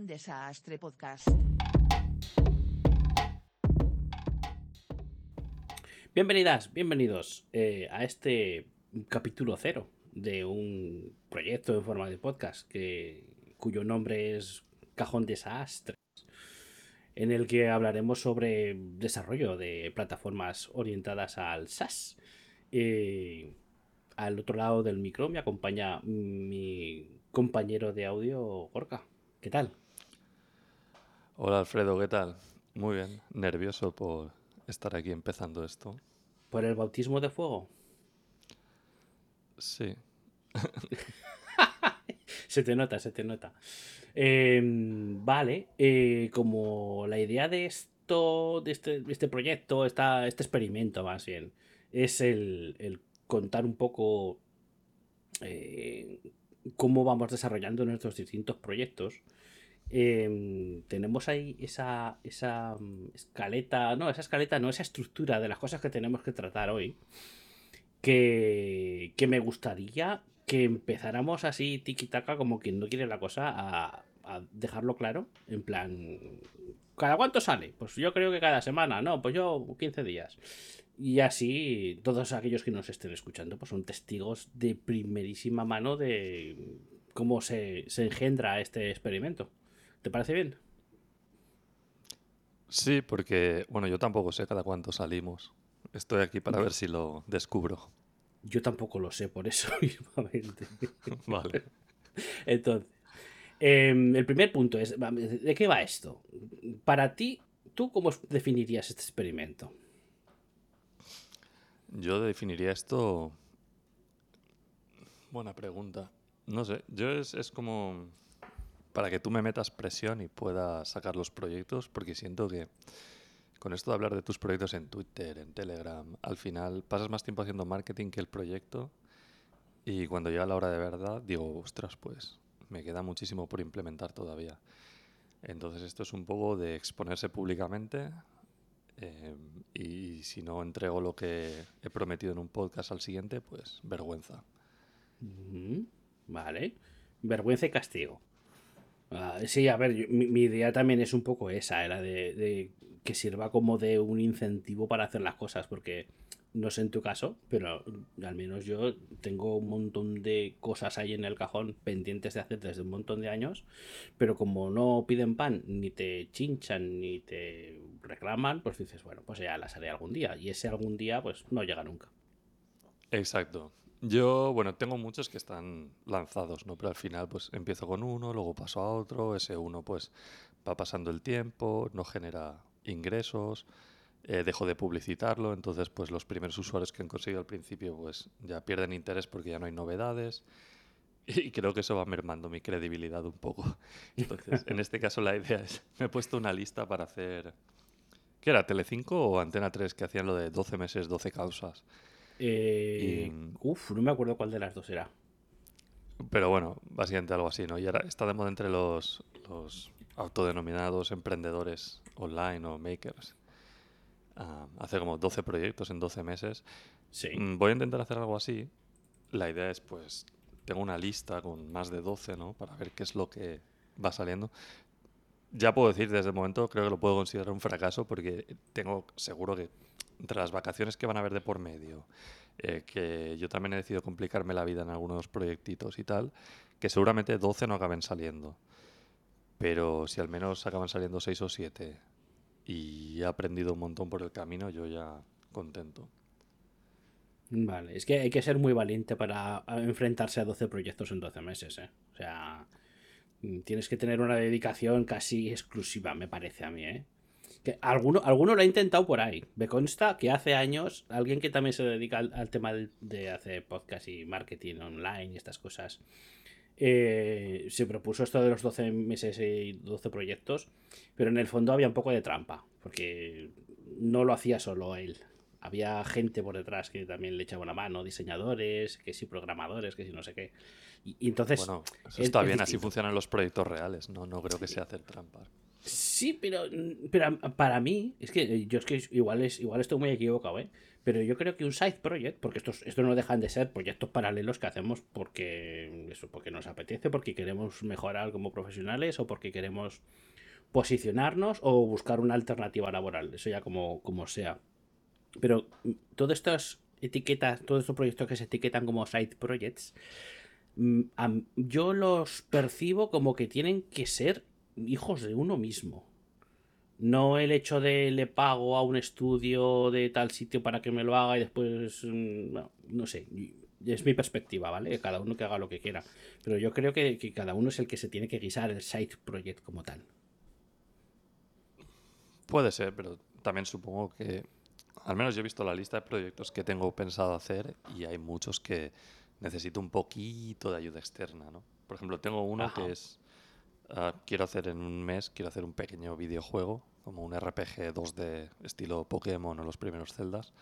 Desastre Podcast. Bienvenidas, bienvenidos eh, a este capítulo cero de un proyecto en forma de podcast que, cuyo nombre es Cajón Desastres, en el que hablaremos sobre desarrollo de plataformas orientadas al SaaS. Eh, al otro lado del micro me acompaña mi compañero de audio, Gorka. ¿Qué tal? Hola Alfredo, ¿qué tal? Muy bien, nervioso por estar aquí empezando esto. ¿Por el bautismo de fuego? Sí. se te nota, se te nota. Em, vale, eh, como la idea de esto, de este, este proyecto, esta, este experimento más bien, es el, el contar un poco eh, cómo vamos desarrollando nuestros distintos proyectos. Em, tenemos ahí esa, esa mm, escaleta, no, esa escaleta, no, esa estructura de las cosas que tenemos que tratar hoy, que, que me gustaría que empezáramos así tiki-taka como quien no quiere la cosa a, a dejarlo claro, en plan, ¿cada cuánto sale? Pues yo creo que cada semana, no, pues yo 15 días. Y así todos aquellos que nos estén escuchando pues son testigos de primerísima mano de cómo se, se engendra este experimento. ¿Te parece bien? Sí, porque, bueno, yo tampoco sé cada cuánto salimos. Estoy aquí para ver si lo descubro. Yo tampoco lo sé, por eso mismamente. Vale. Entonces, em, el primer punto es, ¿de qué va esto? Para ti, ¿tú cómo definirías este experimento? Yo definiría esto... Buena pregunta. No sé, yo es, es como para que tú me metas presión y puedas sacar los proyectos, porque siento que con esto de hablar de tus proyectos en Twitter, en Telegram, al final pasas más tiempo haciendo marketing que el proyecto y cuando llega la hora de verdad digo, ostras, pues me queda muchísimo por implementar todavía. Entonces esto es un poco de exponerse públicamente eh, y si no entrego lo que he prometido en un podcast al siguiente, pues vergüenza. Vale. Vergüenza y castigo. Ah, sí, a ver, mi, idea también es un poco esa, era de, que sirva como de un incentivo para hacer las cosas, porque no sé en tu caso, pero al menos yo tengo un montón de cosas ahí en el cajón pendientes de hacer desde un montón de años, pero como no piden pan, ni te chinchan, ni te reclaman, pues dices, bueno, pues ya las haré algún día, y ese algún día pues no llega nunca. Exacto. Yo, bueno, tengo muchos que están lanzados, ¿no? Pero al final, pues empiezo con uno, luego paso a otro, ese uno, pues va pasando el tiempo, no genera ingresos, eh, dejo de publicitarlo, entonces, pues los primeros usuarios que han conseguido al principio, pues ya pierden interés porque ya no hay novedades. Y creo que eso va mermando mi credibilidad un poco. Entonces, en este caso, la idea es: me he puesto una lista para hacer. ¿Qué era? ¿Telecinco o Antena 3 que hacían lo de 12 meses, 12 causas? Eh, Uf, no me acuerdo cuál de las dos era. Pero bueno, básicamente algo así, ¿no? Y ahora está de moda entre los, los autodenominados emprendedores online o makers. Uh, hace como 12 proyectos en 12 meses. Sí. Mm, voy a intentar hacer algo así. La idea es, pues, tengo una lista con más de 12, ¿no? Para ver qué es lo que va saliendo. Ya puedo decir, desde el momento creo que lo puedo considerar un fracaso porque tengo seguro que entre las vacaciones que van a haber de por medio, eh, que yo también he decidido complicarme la vida en algunos proyectitos y tal, que seguramente 12 no acaben saliendo. Pero si al menos acaban saliendo 6 o 7 y he aprendido un montón por el camino, yo ya contento. Vale, es que hay que ser muy valiente para enfrentarse a 12 proyectos en 12 meses, ¿eh? O sea, tienes que tener una dedicación casi exclusiva, me parece a mí, ¿eh? Que alguno, alguno lo ha intentado por ahí. Me consta que hace años alguien que también se dedica al, tema de hacer podcast y marketing online y estas cosas, eh, se propuso esto de los 12 meses y 12 proyectos, pero en el fondo había un poco de trampa, porque no lo hacía solo él. Había gente por detrás que también le echaba una mano, diseñadores, que sí, programadores, que sí, no sé qué. Y, entonces. Bueno, eso está bien, así funcionan los proyectos reales, no, no creo que sea hacer trampa. Sí, pero, pero para mí, es que yo es que igual, es, igual estoy muy equivocado, ¿eh? Pero yo creo que un side project, porque estos, no dejan de ser proyectos paralelos que hacemos porque, eso, porque nos apetece, porque queremos mejorar como profesionales o porque queremos posicionarnos o buscar una alternativa laboral, eso ya como, como sea. Pero todas estas etiquetas, todos estos proyectos que se etiquetan como side projects, mm, yo los percibo como que tienen que ser hijos de uno mismo. No el hecho de le pago a un estudio de tal sitio para que me lo haga y después, mm, no, sé, es mi perspectiva, ¿vale? Cada uno que haga lo que quiera. Pero yo creo que, que, cada uno es el que se tiene que guisar el side project como tal. Puede ser, pero también supongo que, al menos yo he visto la lista de proyectos que tengo pensado hacer y hay muchos que necesito un poquito de ayuda externa, ¿no? Por ejemplo, tengo uno que es Ah, quiero hacer en un mes, quiero hacer un pequeño videojuego, como un RPG 2D estilo Pokémon o los primeros Zeldas.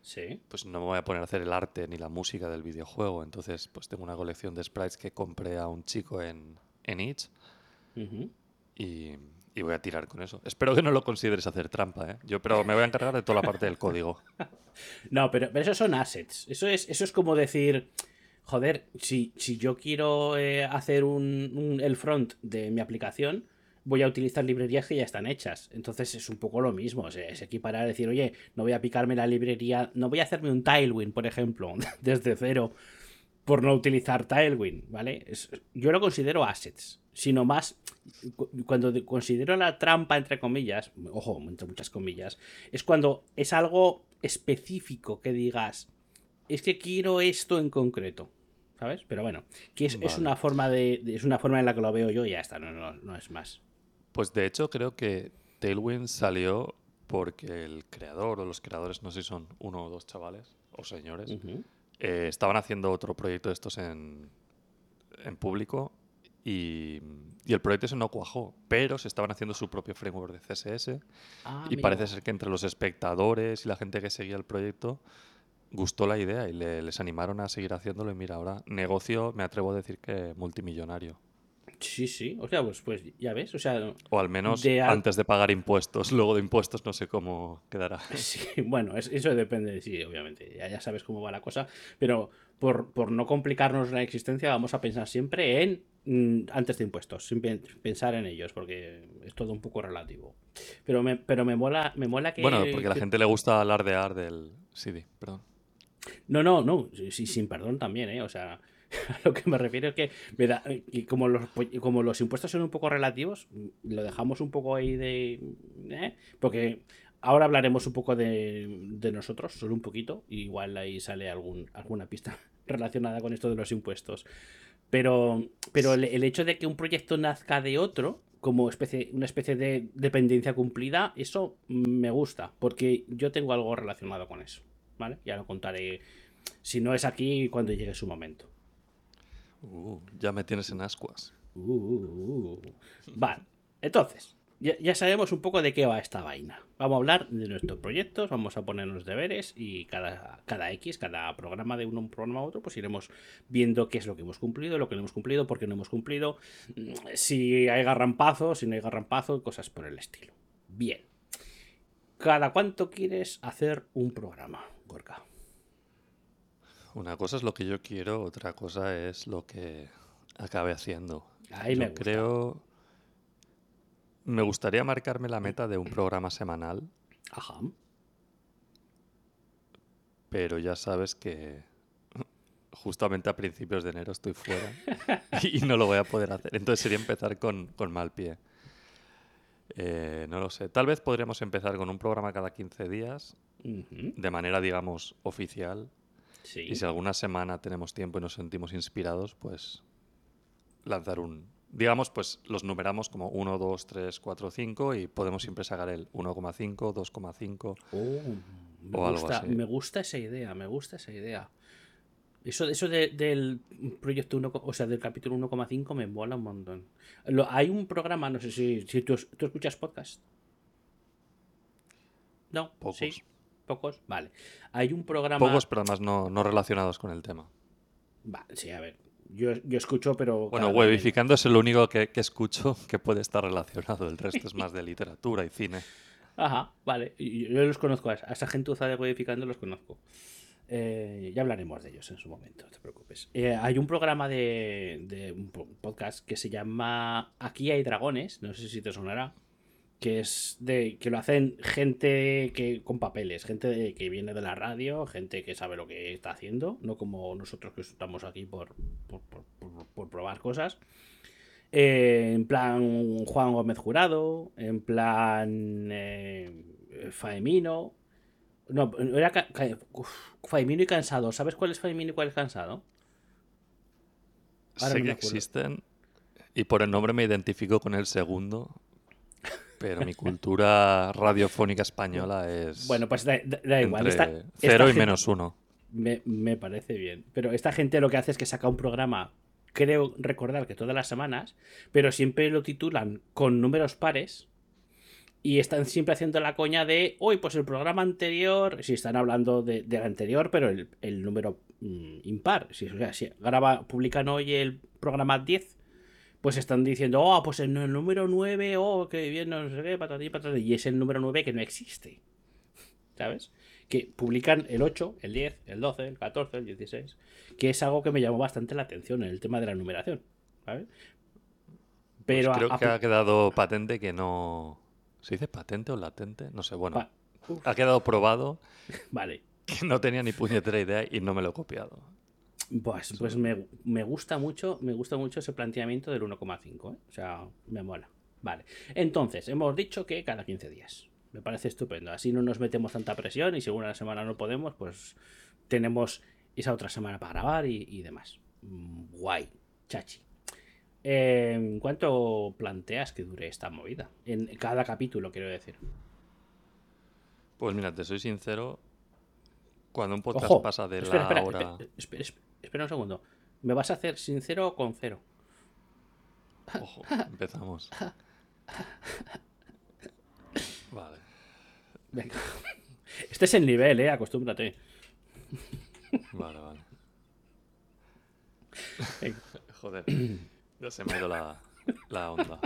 Sí. Pues no me voy a poner a hacer el arte ni la música del videojuego. Entonces, pues tengo una colección de sprites que compré a un chico en, en Itch. y, y, voy a tirar con eso. Espero que no lo consideres hacer trampa, ¿eh? Yo, pero me voy a encargar de toda la parte del código. no, pero, pero eso son assets. Eso es, eso es como decir joder, si, si yo quiero eh, hacer un, el front de mi aplicación, voy a utilizar librerías que ya están hechas. Entonces es un poco lo mismo. es equiparar a decir, oye, no voy a picarme la librería, no voy a hacerme un Tailwind, por ejemplo, desde cero, por no utilizar Tailwind, ¿vale? yo lo considero assets. Sino más, cuando considero la trampa, entre comillas, ojo, entre muchas comillas, es cuando es algo específico que digas, es que quiero esto en concreto. ¿Sabes? Pero bueno, que es, una forma de, es una forma en la que lo veo yo y ya está, no, no, es más. Pues de hecho creo que Tailwind salió porque el creador o los creadores, no sé si son uno o dos chavales o señores, eh, estaban haciendo otro proyecto de estos en, en público y, y, el proyecto ese no cuajó, pero se estaban haciendo su propio framework de CSS ah, y parece ser que entre los espectadores y la gente que seguía el proyecto gustó la idea y les animaron a seguir haciéndolo. Y mira, ahora negocio, me atrevo a decir que multimillonario. Sí, sí, o sea, pues, pues ya ves, o sea... O al menos antes de pagar impuestos, luego de impuestos no sé cómo quedará. Sí, bueno, eso depende, sí, obviamente, ya, ya sabes cómo va la cosa, pero por, por, no complicarnos la existencia vamos a pensar siempre en mm, antes de impuestos, sin pensar en ellos, porque es todo un poco relativo. Pero me, pero me mola, me mola que... Bueno, porque a la gente le gusta alardear del CD, perdón. No, no, no, sí, sin perdón también, ¿eh? O sea, a lo que me refiero es que me da, y como, los, como los impuestos son un poco relativos, lo dejamos un poco ahí de... ¿eh? Porque ahora hablaremos un poco de, nosotros, solo un poquito, igual ahí sale algún, alguna pista relacionada con esto de los impuestos. Pero, pero el, hecho de que un proyecto nazca de otro, como especie, una especie de dependencia cumplida, eso me gusta, porque yo tengo algo relacionado con eso. Ya lo contaré si no es aquí cuando llegue su momento. Uh, ya me tienes en ascuas. Uh, uh, vale, entonces, ya, sabemos un poco de qué va esta vaina. Vamos a hablar de nuestros proyectos, vamos a ponernos deberes y cada, cada X, cada programa de uno un programa a otro, pues iremos viendo qué es lo que hemos cumplido, lo que no hemos cumplido, por qué no hemos cumplido, si hay garrampazo, si no hay garrampazo, cosas por el estilo. Bien. ¿Cada cuánto quieres hacer un programa? Una cosa es lo que yo quiero, otra cosa es lo que acabe haciendo. Ahí me creo. Me gustaría marcarme la meta de un programa semanal. Ajá. Pero ya sabes que justamente a principios de enero estoy fuera y no lo voy a poder hacer. Entonces sería empezar con, con mal pie. Eh, no lo sé. Tal vez podríamos empezar con un programa cada 15 días, de manera, digamos, oficial. Y si alguna semana tenemos tiempo y nos sentimos inspirados, pues lanzar un... Digamos, pues los numeramos como 1, 2, 3, 4, 5 y podemos siempre sacar el 1,5, 2,5 o algo así. Me gusta esa idea, me gusta esa idea. Eso, eso del proyecto 1, o sea, del capítulo 1,5 me mola un montón. hay un programa, no sé si, si tú, escuchas podcast. No, pocos. Sí, pocos, vale. Hay un programa. Pocos, pero además no, no relacionados con el tema. Vale, sí, a ver. Yo, yo escucho, pero. Bueno, webificando es el único que, que escucho que puede estar relacionado. El resto es más de literatura y cine. Ajá, vale. Yo los conozco, a esa- gentuza de Webificando los conozco. Eh, ya hablaremos de ellos en su momento, no te preocupes. Eh, hay un programa de, un po- podcast que se llama Aquí hay dragones, no sé si te sonará, que es de que lo hacen gente que con papeles, gente que viene de la radio, gente que sabe lo que está haciendo, no como nosotros que estamos aquí por, por, por- probar cosas. Eh, en plan Juan Gómez Jurado, en plan Faemino. No, era uf, Faemino y Cansado. ¿Sabes cuál es Faemino y cuál es Cansado? Ahora sé no que existen y por el nombre me identifico con el segundo, pero mi cultura radiofónica española es Bueno, pues da, da- da igual. entre Esta- esta cero y menos uno. Me, me parece bien. Pero esta gente lo que hace es que saca un programa, creo recordar que todas las semanas, pero siempre lo titulan con números pares. Y están siempre haciendo la coña de, hoy, pues el programa anterior, si están hablando de- del anterior, pero el, el número mm, impar. Si, o sea, si graba, publican hoy el programa 10, pues están diciendo, oh, pues el número 9, oh, que bien, no sé qué, patatí, patatí", Y es el número 9 que no existe. ¿Sabes? Que publican el 8, el 10, el 12, el 14, el 16. Que es algo que me llamó bastante la atención en el tema de la numeración. ¿Sabes? Pero Pues creo a- que a- ha quedado patente que no... ¿Se dice patente o latente? No sé, bueno. Pa-. Ha quedado probado Vale. que no tenía ni puñetera idea y no me lo he copiado. Pues, pues me, me gusta mucho, me gusta mucho ese planteamiento del 1,5, ¿eh? O sea, me mola. Vale. Entonces, hemos dicho que cada 15 días. Me parece estupendo. Así no nos metemos tanta presión y si una semana no podemos, pues tenemos esa otra semana para grabar y, y demás. Mm, Guay, chachi. Eh, ¿Cuánto planteas que dure esta movida? En cada capítulo, quiero decir. Pues mira, te soy sincero, cuando un podcast Ojo, pasa de espera, la espera, hora... espera, un segundo. ¿Me vas a hacer sincero o con cero? Ojo, empezamos. Vale. Venga. Este es el nivel, eh, acostúmbrate. Vale, vale. Venga. Joder, ya se me ha ido la, la onda.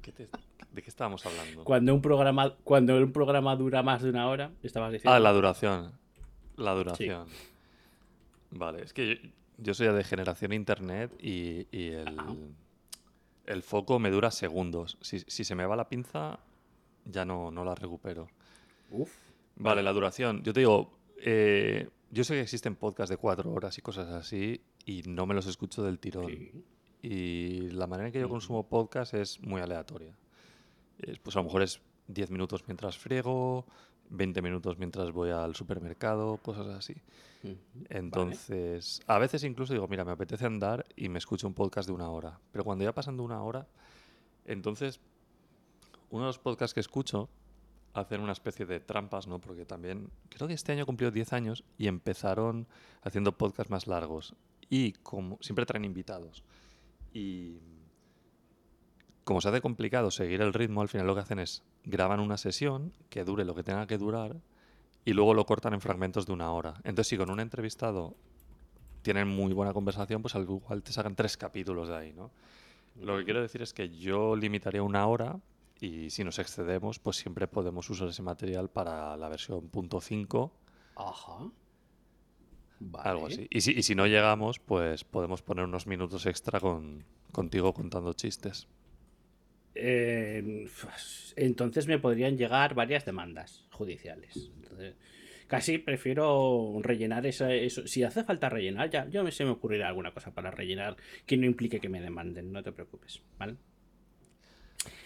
¿Qué te- ¿De qué estábamos hablando? Cuando un programa, cuando un programa dura más de una hora, estabas diciendo. Ah, la duración. La duración. Vale, es que yo, yo soy de generación internet y, y el, el foco me dura segundos. Si, si se me va la pinza, ya no, no la recupero. Uf. Vale, la duración. Yo te digo, eh, yo sé que existen podcasts de cuatro horas y cosas así y no me los escucho del tirón. Sí. Y la manera en que yo consumo podcast es muy aleatoria. Es, pues a lo mejor es 10 minutos mientras friego, 20 minutos mientras voy al supermercado, cosas así. Entonces, a veces incluso digo, mira, me apetece andar y me escucho un podcast de una hora. Pero cuando ya pasando una hora, entonces, uno de los podcasts que escucho hacen una especie de trampas, ¿no? Porque también, creo que este año cumplió 10 años y empezaron haciendo podcasts más largos. Y como siempre traen invitados. Y como se hace complicado seguir el ritmo, al final lo que hacen es graban una sesión que dure lo que tenga que durar y luego lo cortan en fragmentos de una hora. Entonces, si con un entrevistado tienen muy buena conversación, pues al igual te sacan tres capítulos de ahí, ¿no? Lo que quiero decir es que yo limitaría una hora y si nos excedemos, pues siempre podemos usar ese material para la versión .5, Ajá. Vale. algo así. Y si, y si no llegamos, pues podemos poner unos minutos extra con, contigo contando chistes. Eh, pues, entonces me podrían llegar varias demandas judiciales. Entonces, casi prefiero rellenar esa- eso. Si hace falta rellenar, ya, me- se me ocurrirá alguna cosa para rellenar que no implique que me demanden, no te preocupes, ¿vale?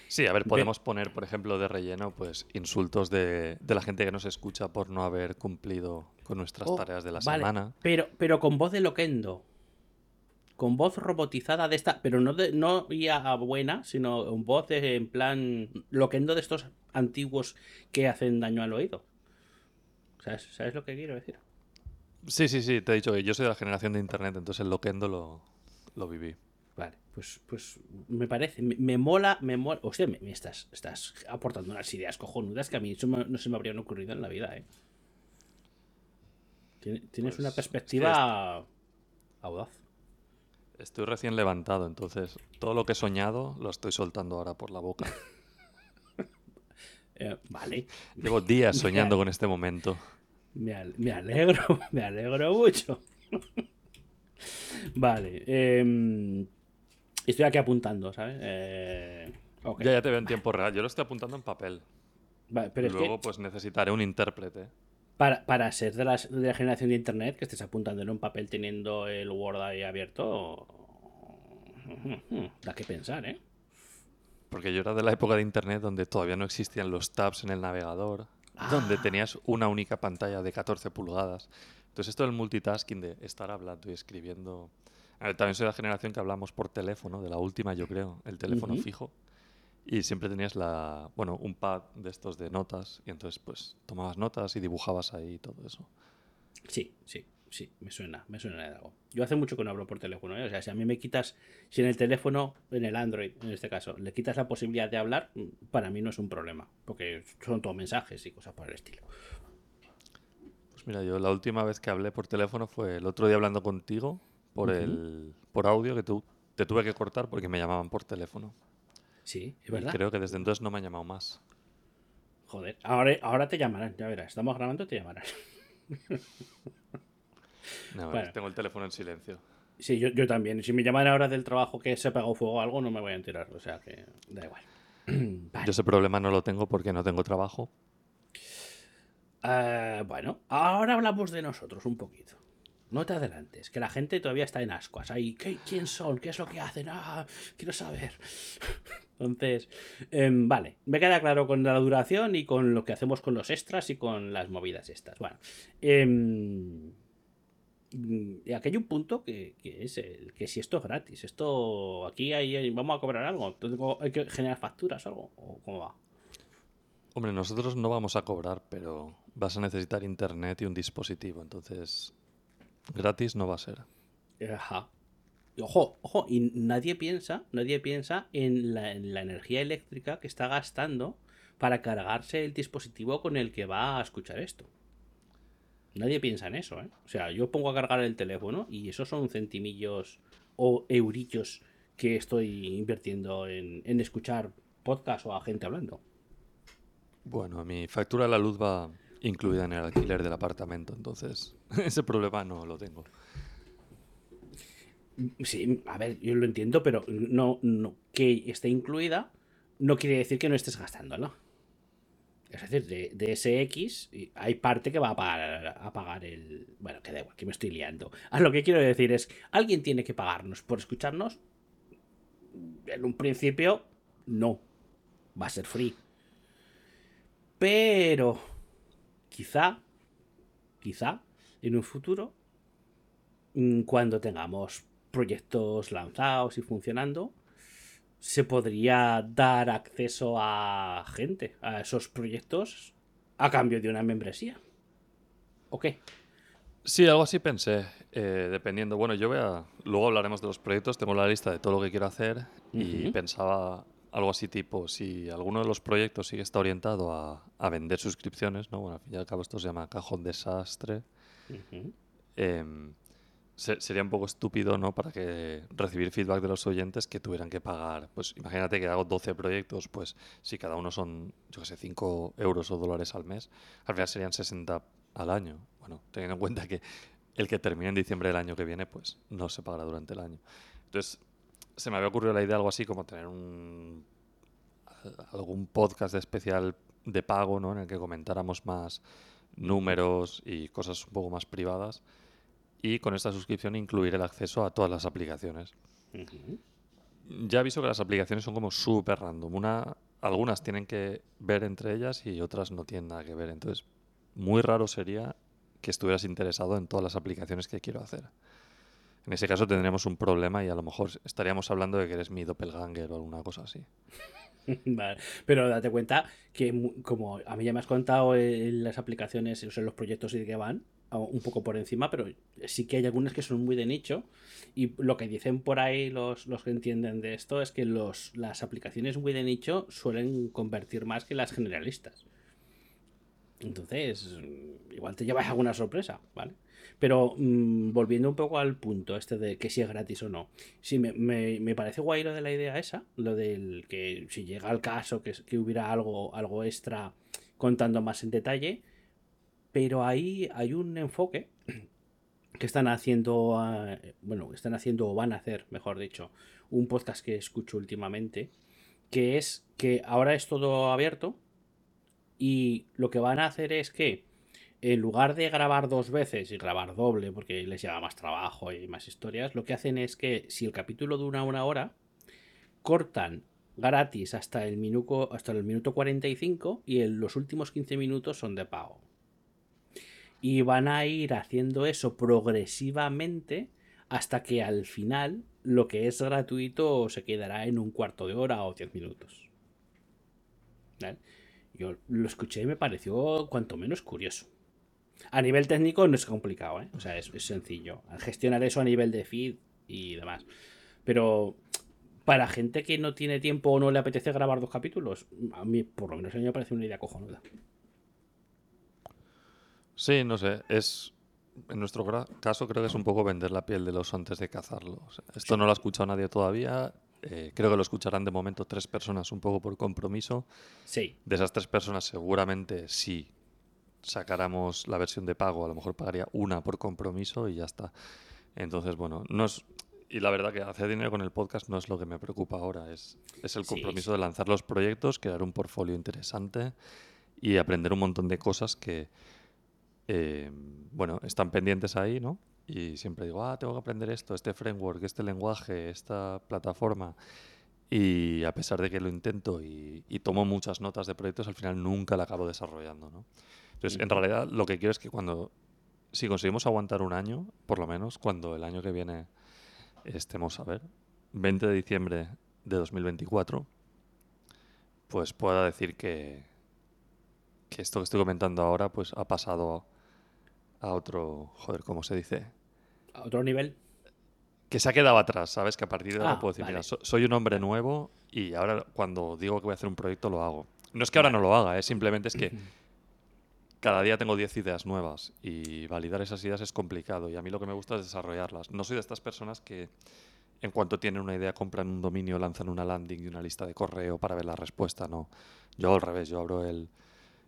Sí, a ver, podemos poner, por ejemplo, de relleno, pues insultos de, de la gente que nos escucha por no haber cumplido con nuestras Oh, tareas de la vale, semana. Pero, pero con voz de loquendo. Con voz robotizada de esta, pero no de, no ya buena, sino en voz de, en plan loquendo de estos antiguos que hacen daño al oído. ¿Sabes, ¿Sabes lo que quiero decir? Sí, sí, sí, te he dicho que yo soy de la generación de internet, entonces el loquendo lo, lo viví. Vale, pues, pues me parece, me, me mola, me mola. Hostia, me, me estás, estás aportando unas ideas cojonudas que a mí eso me- no se me habrían ocurrido en la vida, ¿eh? Tien- Tienes Pues, una es que perspectiva audaz. Estoy recién levantado, entonces todo lo que he soñado lo estoy soltando ahora por la boca. Eh, vale. Llevo días soñando con este momento. Me, al- me alegro, me alegro mucho. vale. em, estoy aquí apuntando, ¿sabes? Eh. Ya, ya te veo en tiempo real. Yo lo estoy apuntando en papel. Vale, pero es Luego que pues necesitaré un intérprete. Para, para ser de, las- de la generación de internet, que estés apuntando en un papel teniendo el Word ahí abierto, da que pensar, ¿eh? Porque yo era de la época de internet donde todavía no existían los tabs en el navegador, donde tenías una única pantalla de 14 pulgadas. Entonces esto del multitasking, de estar hablando y escribiendo... A ver, también soy de la generación que hablamos por teléfono, de la última yo creo, el teléfono fijo. Y siempre tenías la, bueno, un pad de estos de notas y entonces pues tomabas notas y dibujabas ahí todo eso. Sí, sí, sí, me suena, me suena de algo. Yo hace mucho que no hablo por teléfono, ¿eh? O sea, si a mí me quitas, si en el teléfono, en el Android, en este caso, le quitas la posibilidad de hablar, mm, para mí no es un problema, porque son todos mensajes y cosas por el estilo. Pues mira, yo la última vez que hablé por teléfono fue el otro día hablando contigo por el por audio que tú te tuve que cortar porque me llamaban por teléfono. Sí, es Y verdad. creo que desde entonces no me han llamado más. Joder, ahora, ahora te llamarán, ya verás, estamos grabando, te llamarán. No, Bueno. tengo el teléfono en silencio. Sí, yo, yo también. Si me llaman ahora del trabajo que se ha pegado fuego o algo, no me voy a enterar, o sea que da igual. Vale. Yo ese problema no lo tengo porque no tengo trabajo. Ah, bueno, ahora hablamos de nosotros un poquito. No te adelantes, que la gente todavía está en ascuas. Ahí, ¿qué- ¿quién son? ¿Qué es lo que hacen? Ah, quiero saber. Entonces, em, vale, me queda claro con la duración y con lo que hacemos con los extras y con las movidas estas. Bueno, y aquí hay un punto que, que es el que si esto es gratis, esto aquí hay- vamos a cobrar algo, Tengo- hay que generar facturas o algo, o cómo va. Hombre, nosotros no vamos a cobrar, pero vas a necesitar internet y un dispositivo. Entonces, gratis no va a ser. Ajá. Ojo, ojo, y nadie piensa, nadie piensa en la, en la energía eléctrica que está gastando para cargarse el dispositivo con el que va a escuchar esto. Nadie piensa en eso, ¿eh? O sea, yo pongo a cargar el teléfono y esos son centimillos o eurillos que estoy invirtiendo en, en escuchar podcast o a gente hablando. Bueno, mi factura de la luz va incluida en el alquiler del apartamento, entonces ese problema no lo tengo. Sí, a ver, yo lo entiendo, pero no, que esté incluida no quiere decir que no estés gastándola. Es decir, de, de ese X hay parte que va a pagar, a pagar el... Bueno, que da igual, que me estoy liando. A lo que quiero decir es, alguien tiene que pagarnos por escucharnos. En un principio, no. Va a ser free. Pero, quizá, quizá, en un futuro, mm, cuando tengamos proyectos lanzados y funcionando, se podría dar acceso a gente a esos proyectos a cambio de una membresía. ¿O qué? Sí, algo así pensé, eh, dependiendo. Bueno, yo voy a... Luego hablaremos de los proyectos, tengo la lista de todo lo que quiero hacer y pensaba algo así tipo, si alguno de los proyectos sí que está orientado a, a vender suscripciones, ¿no? Bueno, al fin y al cabo esto se llama cajón desastre. Se- sería un poco estúpido, ¿no? Para que recibir feedback de los oyentes que tuvieran que pagar. Pues imagínate que hago 12 proyectos, pues si cada uno son, yo qué sé, 5 euros o dólares al mes, al final serían 60 al año. Bueno, teniendo en cuenta que el que termine en diciembre del año que viene, pues no se pagará durante el año. Entonces, se me había ocurrido la idea algo así como tener un algún podcast especial de pago, ¿no? En el que comentáramos más números y cosas un poco más privadas. Y con esta suscripción incluir el acceso a todas las aplicaciones. Ya aviso que las aplicaciones son como súper random. Una, algunas tienen que ver entre ellas y otras no tienen nada que ver. Entonces, muy raro sería que estuvieras interesado en todas las aplicaciones que quiero hacer. En ese caso tendríamos un problema y a lo mejor estaríamos hablando de que eres mi doppelganger o alguna cosa así. Vale. Pero date cuenta que como a mí ya me has contado en las aplicaciones, o sea, los proyectos y de qué van, un poco por encima, pero sí que hay algunas que son muy de nicho y lo que dicen por ahí los, los que entienden de esto es que los, las aplicaciones muy de nicho suelen convertir más que las generalistas. Entonces, igual te llevas alguna sorpresa, ¿vale? Pero mm, volviendo un poco al punto este de que si es gratis o no. Sí, me, me, parece guay lo de la idea esa, lo del que si llega al caso que, que hubiera algo, algo extra contando más en detalle. Pero ahí hay un enfoque que están haciendo, eh, bueno, están haciendo o van a hacer, mejor dicho, un podcast que escucho últimamente, que es que ahora es todo abierto y lo que van a hacer es que en lugar de grabar dos veces y grabar doble porque les lleva más trabajo y más historias, lo que hacen es que si el capítulo dura una hora, cortan gratis hasta el minuto, hasta el minuto 45 y en los últimos 15 minutos son de pago. Y van a ir haciendo eso progresivamente hasta que al final lo que es gratuito se quedará en un cuarto de hora o 10 minutos. Yo lo escuché y me pareció cuanto menos curioso. A nivel técnico no es complicado, ¿eh? o sea, es, es sencillo. Gestionar eso a nivel de feed y demás. Pero para gente que no tiene tiempo o no le apetece grabar dos capítulos, a mí por lo menos a mí me parece una idea cojonuda. Sí, no sé, es en nuestro caso creo que es un poco vender la piel de los antes de cazarlo. esto no lo ha escuchado nadie todavía. Eh, creo que lo escucharán de momento tres personas un poco por compromiso. Sí. De esas tres personas seguramente si sacáramos la versión de pago, a lo mejor pagaría una por compromiso y ya está. Entonces, bueno, no es... Y la verdad que hacer dinero con el podcast no es lo que me preocupa ahora, es, es el compromiso de lanzar los proyectos, crear un portfolio interesante y aprender un montón de cosas que, eh, bueno, están pendientes ahí, ¿no? Y siempre digo, ah, tengo que aprender esto, este framework, este lenguaje, esta plataforma. Y a pesar de que lo intento y, tomo muchas notas de proyectos, al final nunca la acabo desarrollando, ¿no? Entonces, en realidad, lo que quiero es que cuando, si conseguimos aguantar un año, por lo menos, cuando el año que viene estemos, a ver, 20 de diciembre de 2024, pues pueda decir que, que esto que estoy comentando ahora, pues ha pasado a otro, joder, ¿cómo se dice? ¿A otro nivel? Que se ha quedado atrás, ¿sabes? Que a partir de ahora ah, puedo decir, mira, soy un hombre nuevo y ahora cuando digo que voy a hacer un proyecto lo hago. No es que ahora no lo haga, ¿eh? simplemente es que cada día tengo 10 ideas nuevas y validar esas ideas es complicado y a mí lo que me gusta es desarrollarlas. No soy de estas personas que en cuanto tienen una idea compran un dominio, lanzan una landing y una lista de correo para ver la respuesta, no. Yo al revés, yo abro el,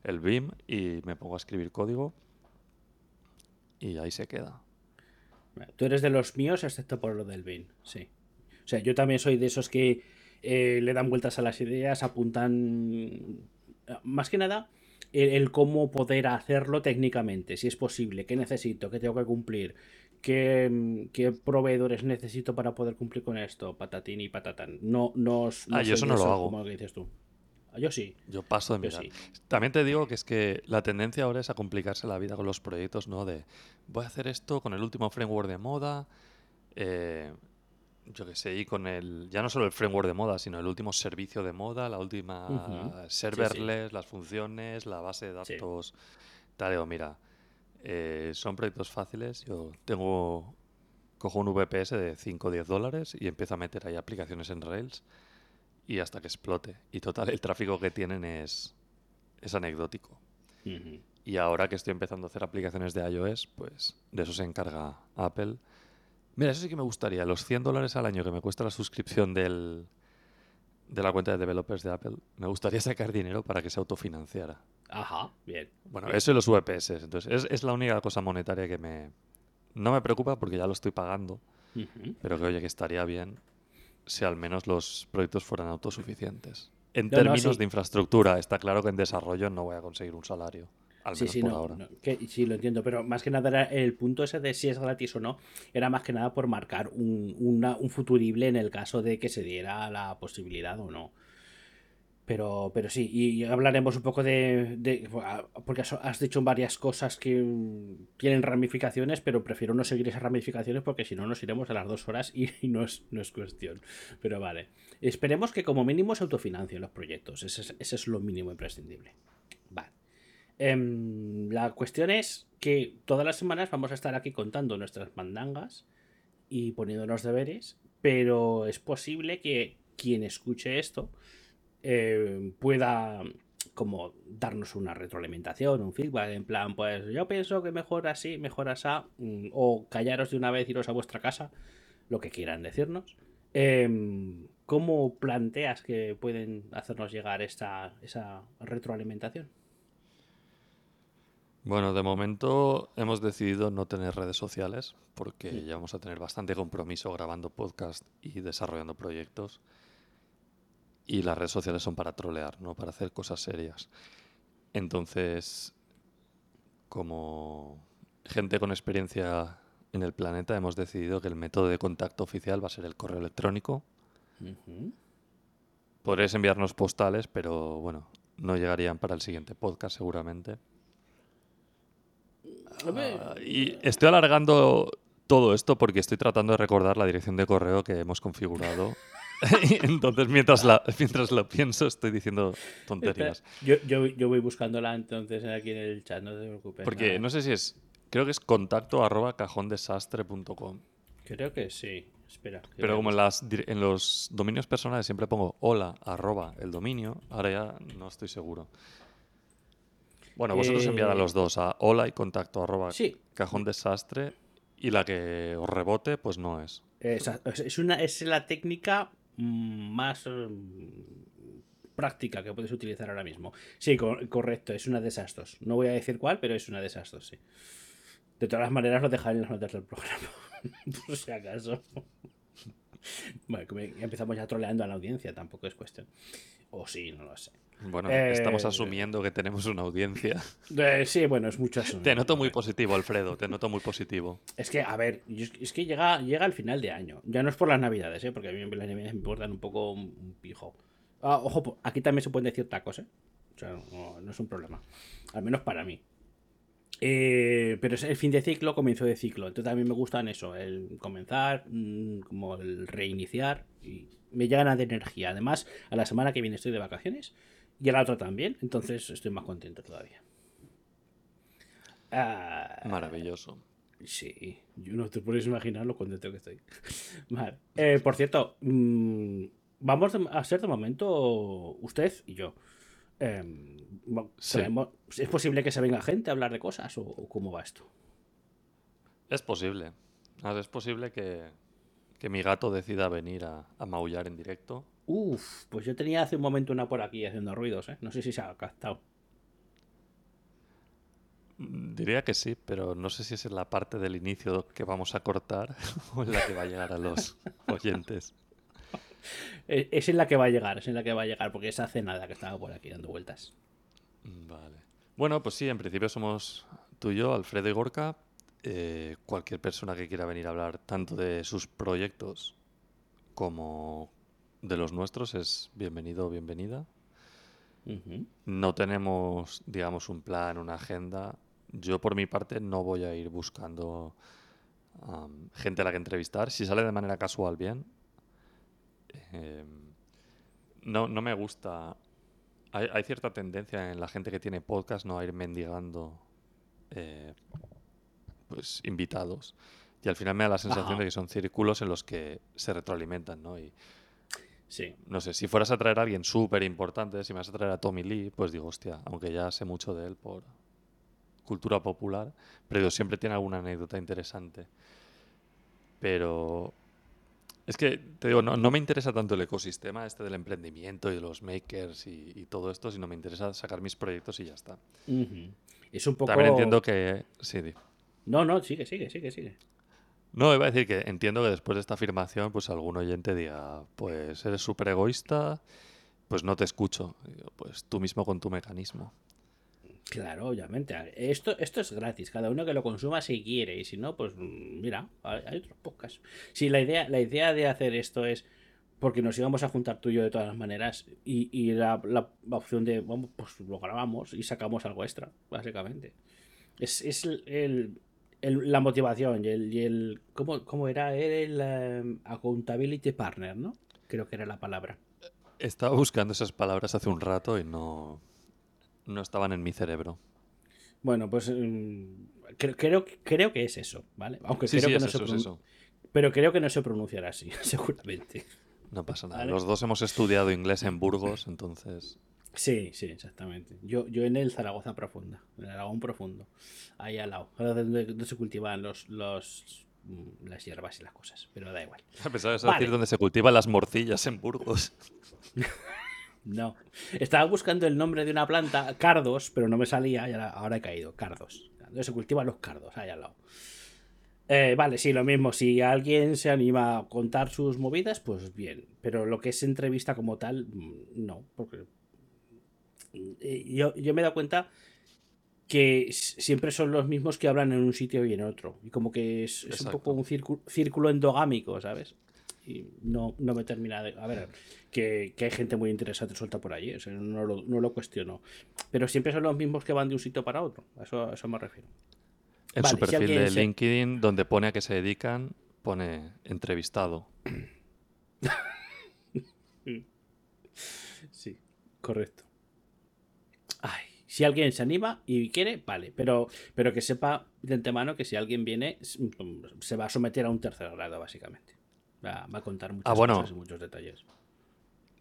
el BIM y me pongo a escribir código y ahí se queda. Tú eres de los míos, excepto por lo del BIN, sí. O sea, yo también soy de esos que eh, le dan vueltas a las ideas, apuntan. Más que nada, el, cómo poder hacerlo técnicamente, si es posible, qué necesito, qué tengo que cumplir, qué, qué proveedores necesito para poder cumplir con esto, patatín y patatán. No, no, ah, yo eso no lo hago. Como que dices tú. Yo sí. Yo paso de mirar. También te digo que es que la tendencia ahora es a complicarse la vida con los proyectos, ¿no? De voy a hacer esto con el último framework de moda. Eh, yo qué sé, y con el, ya no solo el framework de moda, sino el último servicio de moda, la última serverless, las funciones, la base de datos. Tal, digo, mira, eh, son proyectos fáciles. Yo tengo, cojo un VPS de 5 o 10 dólares y empiezo a meter ahí aplicaciones en Rails y hasta que explote. Y total, el tráfico que tienen es, es anecdótico. Y ahora que estoy empezando a hacer aplicaciones de iOS, pues de eso se encarga Apple. Mira, eso sí que me gustaría. Los 100 dólares al año que me cuesta la suscripción del, de la cuenta de developers de Apple, me gustaría sacar dinero para que se autofinanciara. Ajá, bien. Bueno, eso y los VPS. Entonces, es, es, la única cosa monetaria que me... No me preocupa porque ya lo estoy pagando, pero que oye, que estaría bien si al menos los proyectos fueran autosuficientes. En términos de infraestructura, está claro que en desarrollo no voy a conseguir un salario. Al menos por ahora. sí, lo entiendo, pero más que nada el punto ese de si es gratis o no, era más que nada por marcar un, un futurible en el caso de que se diera la posibilidad o no. Pero, pero sí, y hablaremos un poco de, Porque has dicho varias cosas que tienen ramificaciones, pero prefiero no seguir esas ramificaciones porque si no nos iremos a las dos horas y, no, es, no, es, cuestión. Pero vale. Esperemos que como mínimo se autofinancien los proyectos. Ese es, lo mínimo imprescindible. Vale. Em, la cuestión es que todas las semanas vamos a estar aquí contando nuestras mandangas y poniéndonos deberes, pero es posible que quien escuche esto eh, pueda como darnos una retroalimentación, un feedback, en plan, pues yo pienso que mejor así, mejor así, mm, o callaros de una vez, iros a vuestra casa, lo que quieran decirnos. Em, ¿Cómo planteas que pueden hacernos llegar esta, esa retroalimentación? Bueno, de momento hemos decidido no tener redes sociales porque ya vamos a tener bastante compromiso grabando podcast y desarrollando proyectos. Y las redes sociales son para trolear, no para hacer cosas serias. Entonces, como gente con experiencia en el planeta, hemos decidido que el método de contacto oficial va a ser el correo electrónico. Podréis enviarnos postales, pero bueno, no llegarían para el siguiente podcast seguramente. Ah, y estoy alargando todo esto porque estoy tratando de recordar la dirección de correo que hemos configurado. entonces, mientras, la, mientras lo pienso, estoy diciendo tonterías. Yo, yo, yo, voy buscándola entonces aquí en el chat, no te preocupes. Porque no sé si es. Creo que es contacto arroba cajondesastre.com. Creo que sí. Espera. Pero como en, las, en los dominios personales siempre pongo hola arroba el dominio, ahora ya no estoy seguro. Bueno, vosotros eh... enviad a los dos, a hola y contacto arroba sí. cajón desastre y la que os rebote, pues no es. Es, una, es la técnica más mm, práctica que puedes utilizar ahora mismo. Sí, correcto, es una de esas dos. No voy a decir cuál, pero es una de esas dos, sí. De todas las maneras lo dejaré en las notas del programa, por si acaso. Bueno, empezamos ya troleando a la audiencia, tampoco es cuestión. O sí, no lo sé. Bueno, estamos eh, asumiendo que tenemos una audiencia. Eh, sí, bueno, es mucho Te noto muy positivo, Alfredo, te noto muy positivo. Es que, a ver, es que llega, llega el final de año. Ya no es por las navidades, ¿eh? porque a mí las navidades me importan un poco un pijo. Ah, ojo, aquí también se pueden decir tacos, ¿eh? O sea, no, es un problema. Al menos para mí. Eh, pero es el fin de ciclo, comienzo de ciclo. Entonces a mí me gustan eso, el comenzar, mm, como el reiniciar. Y me llena de energía. Además, a la semana que viene estoy de vacaciones y a la otra también. Entonces estoy más contento todavía. Ah, Maravilloso. Sí, yo no te puedes imaginar lo contento que estoy. Vale. Eh, por cierto, mmm, vamos a ser de momento usted y yo. Eh, ¿Es posible que se venga gente a hablar de cosas o, cómo va esto? Es posible. Es posible que, que mi gato decida venir a, a, maullar en directo. Uf, pues yo tenía hace un momento una por aquí haciendo ruidos, ¿eh? No sé si se ha captado. Mm, diría que sí, pero no sé si es en la parte del inicio que vamos a cortar o en la que va a llegar a los oyentes. Es en la que va a llegar, es en la que va a llegar, porque es hace nada que estaba por aquí dando vueltas. Vale. Bueno, pues sí, en principio somos tú y yo, Alfredo y Gorka. Eh, cualquier persona que quiera venir a hablar tanto de sus proyectos como de los nuestros es bienvenido o bienvenida. No tenemos, digamos, un plan, una agenda. Yo, por mi parte, no voy a ir buscando gente a la que entrevistar. Si sale de manera casual, bien. Em, no, no me gusta. Hay, cierta tendencia en la gente que tiene podcast no a ir mendigando eh, pues invitados. Y al final me da la sensación de que son círculos en los que se retroalimentan, ¿no? Y, sí. No sé, si fueras a traer a alguien súper importante, si me vas a traer a Tommy Lee, pues digo, hostia, aunque ya sé mucho de él por cultura popular, pero siempre tiene alguna anécdota interesante. Pero es que, te digo, no, me interesa tanto el ecosistema este del emprendimiento y de los makers y, todo esto, sino me interesa sacar mis proyectos y ya está. Es un poco... También entiendo que... Sí, No, no, sigue, sigue, sigue, sigue. No, iba a decir que entiendo que después de esta afirmación, pues algún oyente diga, pues eres súper egoísta, pues no te escucho. Pues tú mismo con tu mecanismo. Claro, obviamente. Esto, esto es gratis. Cada uno que lo consuma si quiere. Y si no, pues mm, mira, hay otros podcasts. Sí, la idea, la idea de hacer esto es porque nos íbamos a juntar tú y yo de todas las maneras. Y, la, la, opción de, vamos, pues lo grabamos y sacamos algo extra, básicamente. Es, es el, la motivación y el, y el ¿cómo, ¿cómo, era? el em, accountability partner, ¿no? Creo que era la palabra. Estaba buscando esas palabras hace un rato y no, no estaban en mi cerebro. Bueno, pues mm, creo, creo, que es eso, ¿vale? Aunque creo que no se eso. Pero creo que no se pronunciará así, seguramente. No pasa nada. Los dos hemos estudiado inglés en Burgos, entonces. Sí, sí, exactamente. Yo, yo en el Zaragoza Profunda, en el Aragón Profundo, ahí al lado, donde, donde se cultivan los, los, mm, las hierbas y las cosas, pero da igual. Pensaba que ibas a Vale. decir donde se cultivan las morcillas en Burgos. No. Estaba buscando el nombre de una planta, cardos, pero no me salía y ahora, he caído. Cardos. Donde se cultivan los cardos, ahí al lado. Eh, vale, sí, lo mismo. Si alguien se anima a contar sus movidas, pues bien. Pero lo que es entrevista como tal, mm, no. Porque yo, yo me he dado cuenta que siempre son los mismos que hablan en un sitio y en otro. Y como que es, es un poco un círculo, círculo endogámico, ¿sabes? Y no, no me termina de... A ver, que, que hay gente muy interesante suelta por allí, o sea, no, lo, no lo cuestiono. Pero siempre son los mismos que van de un sitio para otro, a eso, a eso me refiero. En Vale, su perfil de se- LinkedIn, donde pone a qué se dedican, pone entrevistado. Sí, correcto. Si alguien se anima y quiere, vale, pero, pero que sepa de antemano que si alguien viene, s- se va a someter a un tercer grado, básicamente. Va, va a contar muchas Ah, bueno. cosas y muchos detalles.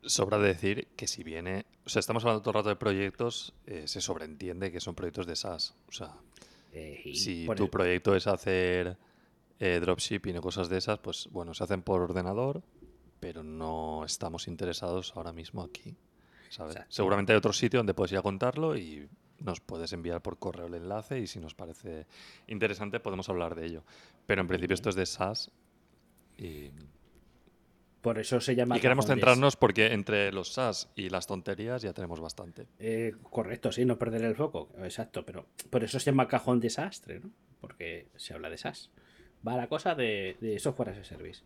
Sobra decir que si viene, o sea, estamos hablando todo el rato de proyectos, eh, se sobreentiende que son proyectos de SaaS. O sea, Eh, si tu el- proyecto es hacer eh, dropshipping o cosas de esas, pues bueno, se hacen por ordenador, pero no estamos interesados ahora mismo aquí. ¿Sabes? Exacto. Seguramente hay otro sitio donde puedes ir a contarlo y nos puedes enviar por correo el enlace y si nos parece interesante podemos hablar de ello. Pero en principio esto es de SaaS y, por eso se llama... y queremos centrarnos porque entre los SaaS y las tonterías ya tenemos bastante. Eh, correcto, sí, no perder el foco. Exacto, pero por eso se llama cajón desastre, ¿no? Porque se habla de SaaS. Va la cosa de, de software as a service.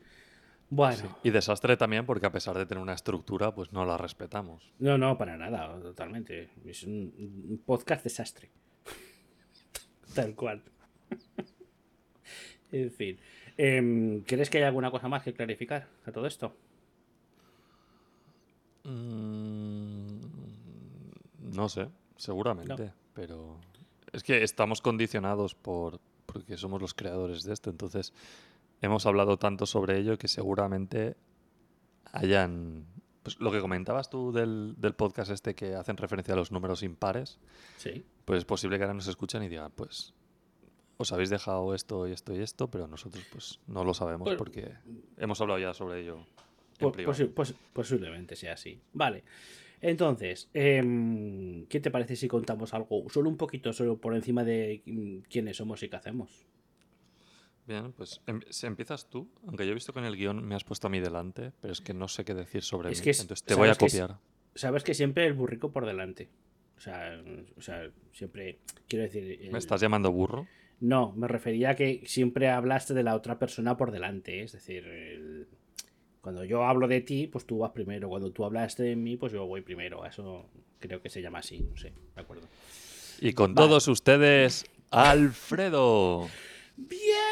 Bueno, Y desastre también porque a pesar de tener una estructura, pues no la respetamos. no, no, para nada, totalmente. Es un, podcast desastre. Tal cual. en fin. Em, ¿Crees que hay alguna cosa más que clarificar a todo esto? Mm, No sé, seguramente, pero es que estamos condicionados por porque somos los creadores de esto, entonces hemos hablado tanto sobre ello que seguramente hayan pues lo que comentabas tú del, del podcast este que hacen referencia a los números impares, Sí. pues es posible que ahora nos escuchen y digan, pues os habéis dejado esto y esto y esto, pero nosotros pues no lo sabemos Pues- porque hemos hablado ya sobre ello en privado. pos- posiblemente sea así. Vale. Entonces, em, ¿qué te parece si contamos algo, solo un poquito, solo por encima de mm, quiénes somos y qué hacemos? Bien, pues em- empiezas tú, aunque yo he visto que en el guion me has puesto a mí delante, pero es que no sé qué decir sobre Es mí, que es- entonces te voy a es- copiar. Sabes que siempre el burrico por delante. O sea, o sea siempre, quiero decir... el- ¿Me estás llamando burro? No, me refería a que siempre hablaste de la otra persona por delante. ¿eh? Es decir, el- cuando yo hablo de ti, pues tú vas primero. Cuando tú hablaste de mí, pues yo voy primero. Eso creo que se llama así, no sé, de acuerdo. Y con Vale. todos ustedes, Alfredo. ¡Bien!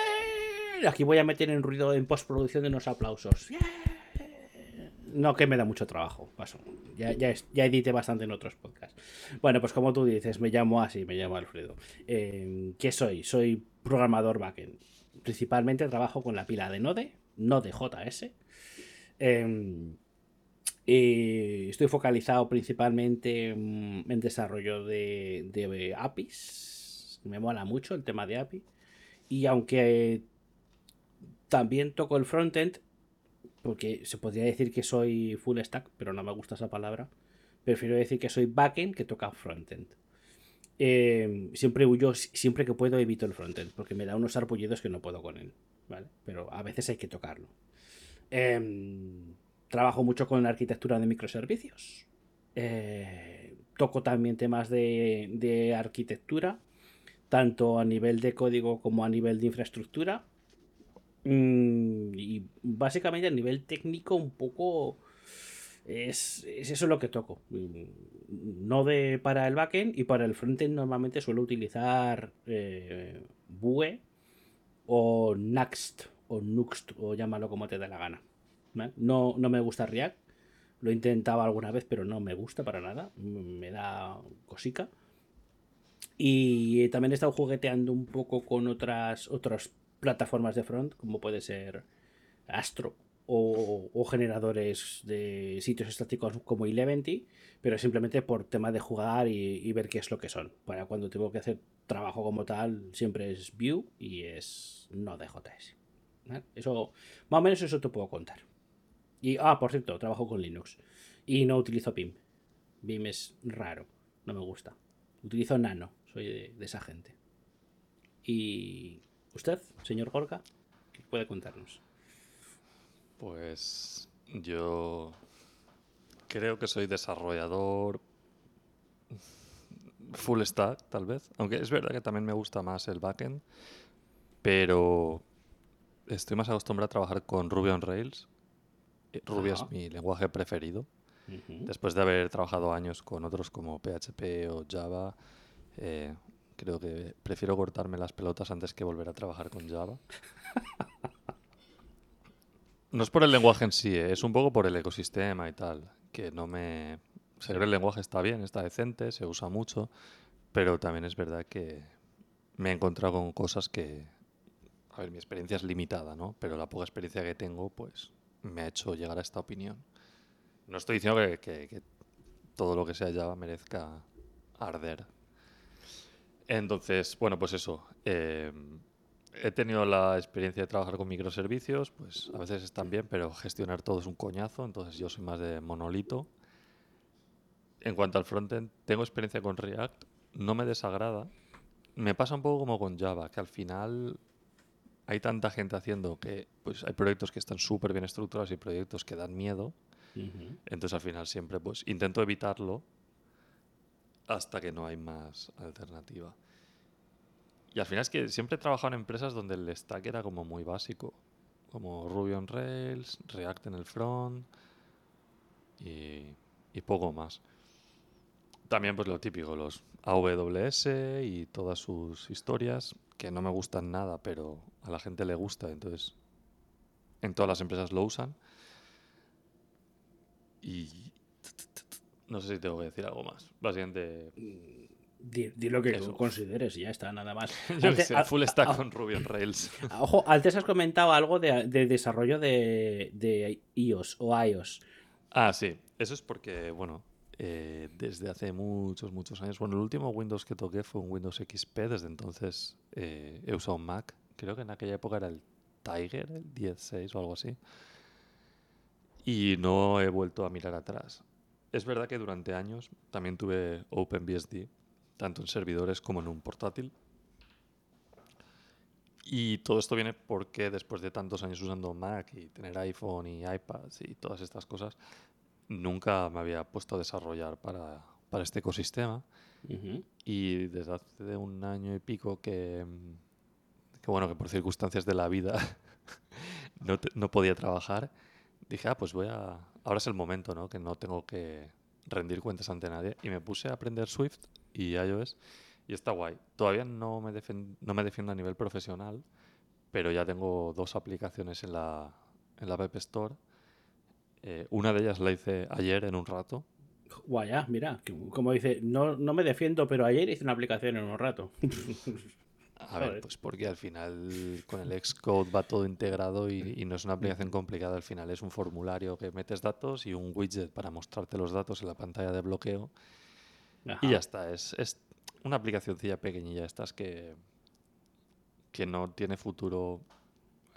Aquí voy a meter en ruido en postproducción de unos aplausos. No, que me da mucho trabajo. Paso. Ya, ya, edité bastante en otros podcasts. Bueno, pues como tú dices, me llamo así, me llamo Alfredo. Eh, ¿Qué soy? Soy programador backend. Principalmente trabajo con la pila de Node, Node.js. Eh, y estoy focalizado principalmente mm, en desarrollo de, de APIs. Me mola mucho el tema de API. Y aunque también toco el frontend, porque se podría decir que soy full stack, pero no me gusta esa palabra, prefiero decir que soy backend que toca frontend. Eh, siempre huyo, siempre que puedo evito el frontend, porque me da unos arpullidos que no puedo con él, ¿vale? Pero a veces hay que tocarlo. Em, trabajo mucho con la arquitectura de microservicios. Eh, toco también temas de arquitectura, tanto a nivel de código como a nivel de infraestructura. Mm, y básicamente a nivel técnico un poco es, es eso lo que toco. Mm, No de para el backend y para el frontend normalmente suelo utilizar eh, Vue o Next o Nuxt o llámalo como te dé la gana. No, no me gusta React. Lo he intentado alguna vez, pero no me gusta para nada. Mm, Me da cosica. Y también he estado jugueteando un poco con otras, otras plataformas de front, como puede ser Astro o, generadores de sitios estáticos como Eleventy, pero simplemente por tema de jugar y, ver qué es lo que son. Para cuando tengo que hacer trabajo como tal, siempre es Vue y es no de JS. Eso, más o menos eso te puedo contar. Y, ah, por cierto, trabajo con Linux y no utilizo PIM. BIM es raro, no me gusta. Utilizo Nano, soy de, esa gente. ¿Y usted, señor Gorka? ¿Qué puede contarnos? Pues yo creo que soy desarrollador full stack, tal vez. Aunque es verdad que también me gusta más el backend. Pero estoy más acostumbrado a trabajar con Ruby on Rails. Eh, Ruby es mi lenguaje preferido. Después de haber trabajado años con otros como PHP o Java, eh, creo que prefiero cortarme las pelotas antes que volver a trabajar con Java. No es por el lenguaje en sí, eh, es un poco por el ecosistema y tal, que no me... O el lenguaje está bien, está decente, se usa mucho, pero también es verdad que me he encontrado con cosas que... A ver, mi experiencia es limitada, ¿no? Pero la poca experiencia que tengo, pues, me ha hecho llegar a esta opinión. No estoy diciendo que, todo lo que sea Java merezca arder. Entonces, bueno, pues eso. Eh, he tenido la experiencia de trabajar con microservicios, pues a veces están bien, pero gestionar todo es un coñazo, entonces yo soy más de monolito. En cuanto al frontend, tengo experiencia con React, no me desagrada. Me pasa un poco como con Java, que al final hay tanta gente haciendo que pues hay proyectos que están súper bien estructurados y proyectos que dan miedo. Entonces al final siempre pues intento evitarlo hasta que no hay más alternativa. Y al final es que siempre he trabajado en empresas donde el stack era como muy básico, como Ruby on Rails, React en el front y, poco más. También pues lo típico, los AWS y todas sus historias, que no me gustan nada, pero a la gente le gusta, entonces en todas las empresas lo usan. Y no sé si tengo que decir algo más. Básicamente mm, Di, lo que consideres y ya está, nada más. full stack con Ruby on Rails. Ojo, antes has comentado algo de, desarrollo de, iOS o iOS. Ah, sí. Eso es porque, bueno, eh, desde hace muchos, muchos años. Bueno, el último Windows que toqué fue un Windows XP. Desde entonces eh, he usado un Mac. Creo que en aquella época era el Tiger, el 10.6 o algo así. Y no he vuelto a mirar atrás. Es verdad que durante años también tuve OpenBSD tanto en servidores como en un portátil. Y todo esto viene porque después de tantos años usando Mac y tener iPhone y iPads y todas estas cosas, nunca me había puesto a desarrollar para, para este ecosistema. Y desde hace un año y pico que, que bueno, que por circunstancias de la vida no, no, podía trabajar, dije, ah, pues voy a... Ahora es el momento, ¿no? Que no tengo que rendir cuentas ante nadie. Y me puse a aprender Swift y iOS y está guay. Todavía no me, no me defiendo a nivel profesional, pero ya tengo dos aplicaciones en la, en la App Store. Eh, una de ellas la hice ayer en un rato. Guay, ya, mira, como dice, no, no me defiendo, pero ayer hice una aplicación en un rato. A ver, pues porque al final con el Xcode va todo integrado y, no es una aplicación complicada. Al final es un formulario que metes datos y un widget para mostrarte los datos en la pantalla de bloqueo. Y ya está. Es, es una aplicacióncilla pequeñilla, estas que, que no tiene futuro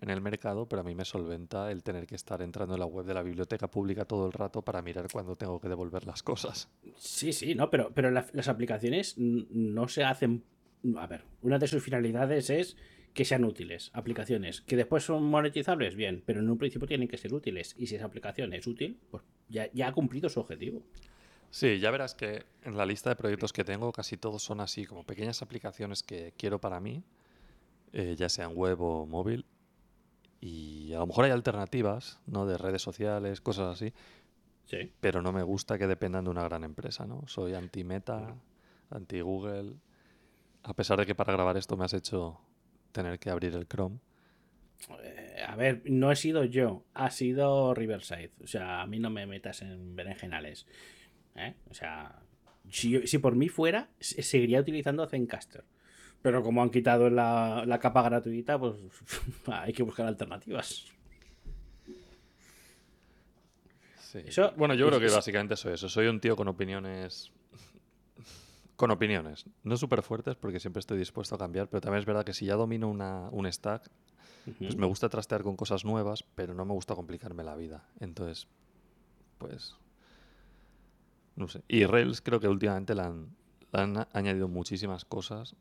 en el mercado, pero a mí me solventa el tener que estar entrando en la web de la biblioteca pública todo el rato para mirar cuándo tengo que devolver las cosas. Sí, sí, no, pero, pero las aplicaciones no se hacen a ver, una de sus finalidades es que sean útiles, aplicaciones, que después son monetizables, bien, pero en un principio tienen que ser útiles. Y si esa aplicación es útil, pues ya, ha cumplido su objetivo. Sí, ya verás que en la lista de proyectos que tengo casi todos son así, como pequeñas aplicaciones que quiero para mí, eh, ya sean web o móvil. Y a lo mejor hay alternativas, ¿no? De redes sociales, cosas así. Sí. Pero no me gusta que dependan de una gran empresa, ¿no? Soy anti-Meta, anti-Google a pesar de que para grabar esto me has hecho tener que abrir el Chrome. Eh, a ver, no he sido yo, ha sido Riverside. O sea, a mí no me metas en berenjenales. ¿eh? O sea, si, por mí fuera, seguiría utilizando Zencaster. Pero como han quitado la, capa gratuita, pues hay que buscar alternativas. Sí. Eso- bueno, yo creo que es- básicamente soy eso. Soy un tío con opiniones. Con opiniones. No súper fuertes porque siempre estoy dispuesto a cambiar, pero también es verdad que si ya domino una, un stack, pues me gusta trastear con cosas nuevas, pero no me gusta complicarme la vida. Entonces, pues. No sé. Y Rails creo que últimamente le han, han añadido muchísimas cosas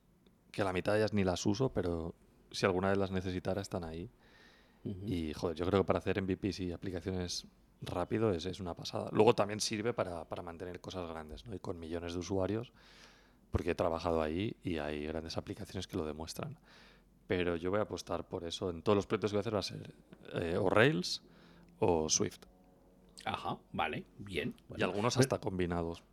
que a la mitad de ellas ni las uso, pero si alguna vez las necesitara están ahí. Y joder, yo creo que para hacer MVPs y aplicaciones rápido es, es una pasada. Luego también sirve para, para mantener cosas grandes, ¿no? Y con millones de usuarios, porque he trabajado ahí y hay grandes aplicaciones que lo demuestran. Pero yo voy a apostar por eso. En todos los proyectos que voy a hacer va a ser eh, o Rails o Swift. Ajá, vale, bien. y algunos hasta combinados.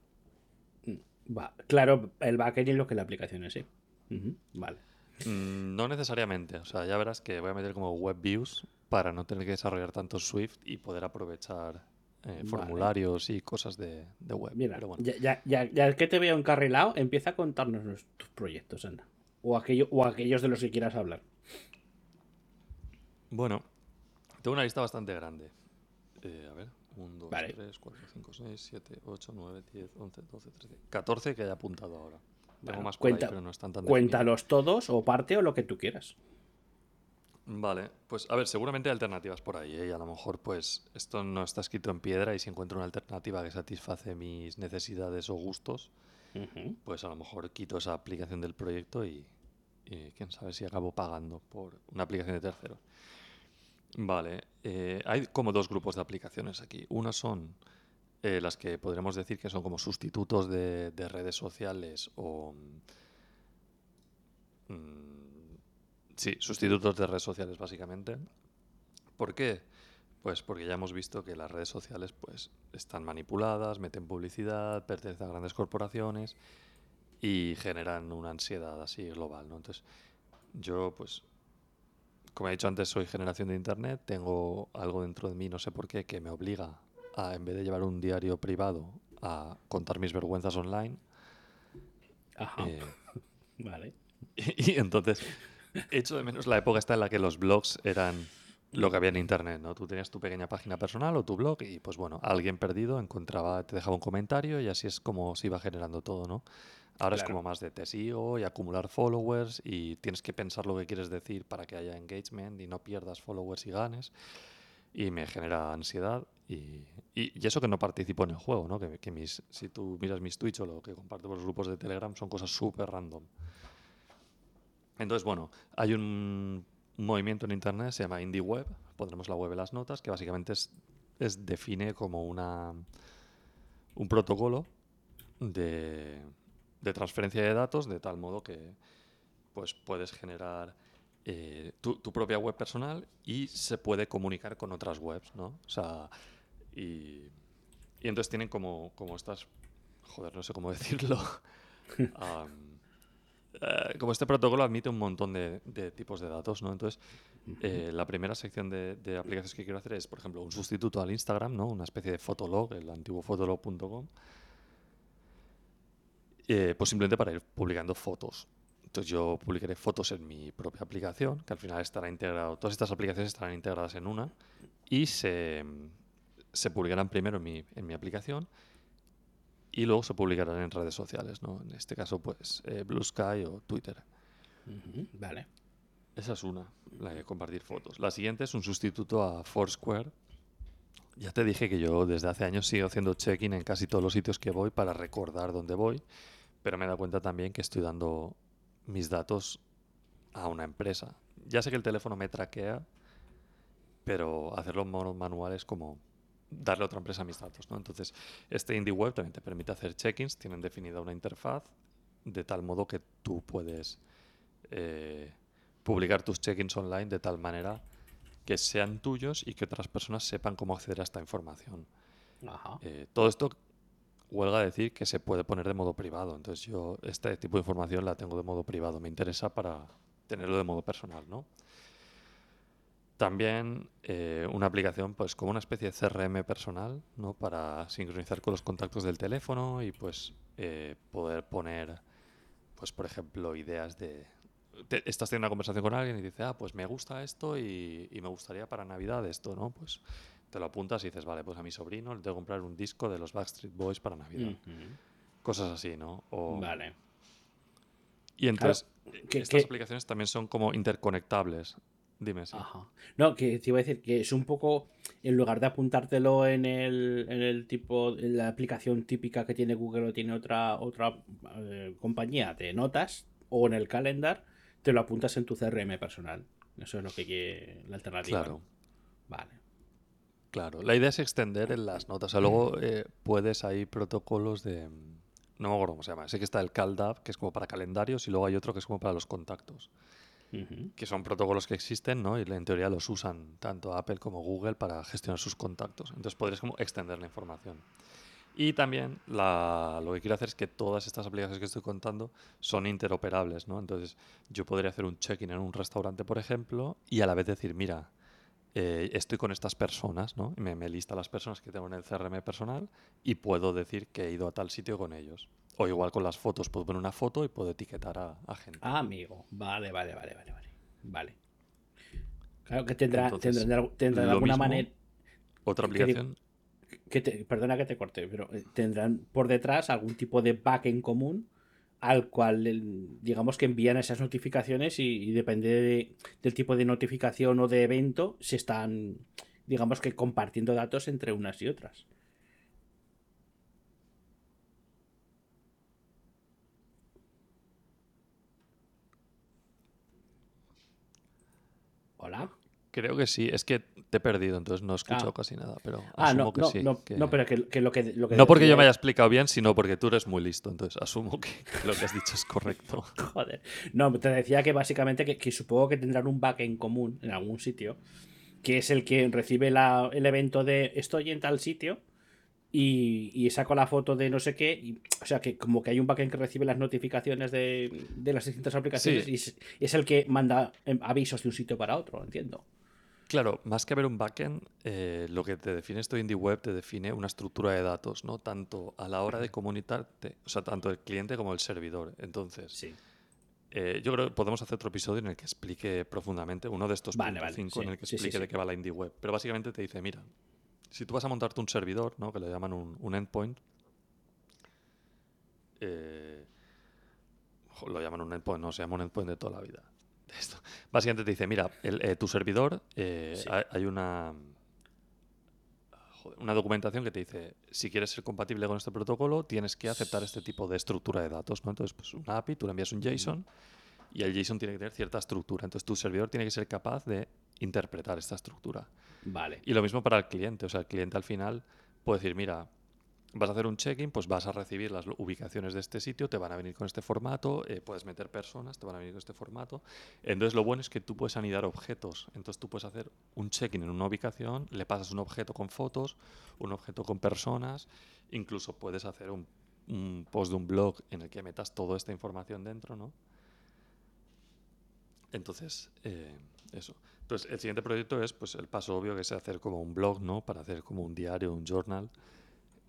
va, claro, el backend es lo que la aplicación es, sí. Ujú, Vale. Mm, no necesariamente. O sea, ya verás que voy a meter como web views para no tener que desarrollar tanto Swift y poder aprovechar eh, Vale. formularios y cosas de, de web. Mira, Pero bueno. ya, ya, ya, ya que te veo encarrilado, empieza a contarnos los- tus proyectos, anda. O, aquello, o aquellos de los que quieras hablar. Bueno, tengo una lista bastante grande. Eh, a ver, 1, 2, Vale. 3, 4, 5, 6, 7, 8, 9, 10, 11, 12, 13, 14 que haya apuntado ahora. Tengo Bueno, más por ahí, cuenta- pero no están tan Cuéntalos todos o parte o lo que tú quieras. Vale, pues a ver, seguramente hay alternativas por ahí, ¿eh? Y a lo mejor pues esto no está escrito en piedra y si encuentro una alternativa que satisface mis necesidades o gustos, pues a lo mejor quito esa aplicación del proyecto y, y quién sabe si acabo pagando por una aplicación de terceros. Vale, eh, hay como dos grupos de aplicaciones aquí. Unas son eh, las que podremos decir que son como sustitutos de, de redes sociales o... mm, sí, sustitutos de redes sociales básicamente. ¿Por qué? Pues porque ya hemos visto que las redes sociales pues están manipuladas, meten publicidad, pertenecen a grandes corporaciones y generan una ansiedad así global, ¿no? Entonces, yo pues como he dicho antes, soy generación de internet, tengo algo dentro de mí, no sé por qué, que me obliga a en vez de llevar un diario privado a contar mis vergüenzas online. Ajá. eh, Vale. y, entonces echo de menos la época esta en la que los blogs eran lo que había en internet, ¿no? Tú tenías tu pequeña página personal o tu blog y pues bueno, alguien perdido encontraba, te dejaba un comentario y así es como se iba generando todo, ¿no? Ahora es como más de te sigo y acumular followers y tienes que pensar lo que quieres decir para que haya engagement y no pierdas followers y ganes. Y me genera ansiedad y, y- y eso que no participo en el juego, ¿no? Que, que mis, si tú miras mis tweets o lo que comparto por los grupos de Telegram son cosas súper random. Entonces, bueno, hay un movimiento en internet, se llama Indie Web, pondremos la web en las notas, que básicamente es, es- define como una un protocolo de, de transferencia de datos de tal modo que pues puedes generar eh, tu, tu propia web personal y se puede comunicar con otras webs, ¿no? O sea, y, y entonces tienen como, como estas, joder, no sé cómo decirlo, eh, como este protocolo admite un montón de, de tipos de datos, ¿no? Entonces, eh, la primera sección de, de aplicaciones que quiero hacer es, por ejemplo, un sustituto al Instagram, ¿no? Una especie de fotolog, el antiguo fotolog.com. Eh, pues simplemente para ir publicando fotos. Entonces yo publicaré fotos en mi propia aplicación, que al final estará integrado, todas estas aplicaciones estarán integradas en una y se, se publicarán primero en mi, en mi aplicación y luego se publicarán en redes sociales, ¿no? En este caso, pues eh, Blue Sky o Twitter. Vale. Esa es una, la de compartir fotos. La siguiente es un sustituto a Foursquare. Ya te dije que yo desde hace años sigo haciendo check-in en casi todos los sitios que voy para recordar dónde voy, pero me he dado cuenta también que estoy dando mis datos a una empresa. Ya sé que el teléfono me traquea, pero hacerlo en manual es como darle a otra empresa mis datos, ¿no? Entonces, este Indie Web también te permite hacer check-ins, tienen definida una interfaz de tal modo que tú puedes eh, publicar tus check-ins online de tal manera que sean tuyos y que otras personas sepan cómo acceder a esta información. Ajá. Eh, todo esto huelga decir que se puede poner de modo privado. Entonces yo este tipo de información la tengo de modo privado. Me interesa para tenerlo de modo personal, ¿no? También eh, una aplicación, pues como una especie de CRM personal, ¿no? Para sincronizar con los contactos del teléfono y pues eh, poder poner, pues por ejemplo, ideas de... te- estás teniendo una conversación con alguien y dice, ah, pues me gusta esto y, y me gustaría para Navidad esto, ¿no? Pues te lo apuntas y dices, vale, pues a mi sobrino le tengo que comprar un disco de los Backstreet Boys para Navidad. Cosas así, ¿no? O- Vale. Y entonces, estas aplicaciones también son como interconectables. Dime, sí. Ajá. No, que te iba a decir que es un poco, en lugar de apuntártelo en el, en el tipo, en la aplicación típica que tiene Google o tiene otra, otra eh, compañía de notas, o en el calendar, te lo apuntas en tu CRM personal. Eso es lo que quiere la alternativa. Claro. Vale. Claro, la idea es extender en las notas. O sea, luego eh, puedes hay protocolos de... No me acuerdo cómo se llama. Sé que está el CalDAV, que es como para calendarios, y luego hay otro que es como para los contactos. Que son protocolos que existen, ¿no? Y en teoría los usan tanto Apple como Google para gestionar sus contactos. Entonces podrías como extender la información. Y también lo que quiero hacer es que todas estas aplicaciones que estoy contando son interoperables, ¿no? Entonces yo podría hacer un check-in en un restaurante, por ejemplo, y a la vez decir, mira, eh, estoy con estas personas, ¿no? Me, me lista las personas que tengo en el CRM personal y puedo decir que he ido a tal sitio con ellos. O igual con las fotos, puedo poner una foto y puedo etiquetar a, a gente. Ah, amigo. Vale, vale, vale, vale, vale. Vale. Claro que tendrá, Entonces, tendrá, de- tendrá de alguna mismo, manera. Otra aplicación, que te- perdona que te corte, pero eh, tendrán por detrás algún tipo de backend común al cual digamos que envían esas notificaciones y, depende de- del tipo de notificación o de evento se están digamos que compartiendo datos entre unas y otras. Hola. Creo que sí, es que te he perdido, entonces no he escuchado Ah. casi nada, pero Ah, asumo no, que no, sí. no, que- no, pero que, que lo que lo que No porque yo me haya explicado bien, sino porque tú eres muy listo, entonces asumo que, lo que has dicho es correcto. Joder. No, te decía que básicamente que, que supongo que tendrán un backend común en algún sitio, que es el que recibe la- el evento de estoy en tal sitio y, y saco la foto de no sé qué. y- o sea, que como que hay un backend que recibe las notificaciones de, de las distintas aplicaciones Sí. y es, es el que manda em, avisos de un sitio para otro, entiendo. Claro, más que haber un backend, eh, lo que te define esto Indie Web te define una estructura de datos, ¿no? Tanto a la hora de comunicarte, o sea, tanto el cliente como el servidor. Entonces, Sí. eh, yo creo que podemos hacer otro episodio en el que explique profundamente uno de estos Vale, puntos vale, cinco en el que explique sí. de qué va la Indie Web. Pero básicamente te dice, mira, si tú vas a montarte un servidor, ¿no? Que le llaman un, un endpoint, eh, lo llaman un endpoint, no, se llama un endpoint de toda la vida. Esto. Básicamente te dice, mira, el, eh, tu servidor, eh, Sí. hay, una, joder, una documentación que te dice, si quieres ser compatible con este protocolo, tienes que aceptar este tipo de estructura de datos. ¿no? Entonces, pues una API, tú le envías un JSON y el JSON tiene que tener cierta estructura. Entonces, tu servidor tiene que ser capaz de interpretar esta estructura. Vale. Y lo mismo para el cliente. O sea, el cliente al final puede decir, mira, vas a hacer un check-in, pues vas a recibir las ubicaciones de este sitio, te van a venir con este formato, eh, puedes meter personas, te van a venir con este formato. Entonces, lo bueno es que tú puedes anidar objetos. Entonces, tú puedes hacer un check-in en una ubicación, le pasas un objeto con fotos, un objeto con personas, incluso puedes hacer un, un post de un blog en el que metas toda esta información dentro, ¿no? Entonces, eh, eso. Entonces, el siguiente proyecto es pues, el paso obvio que es hacer como un blog, ¿no? Para hacer como un diario, un journal,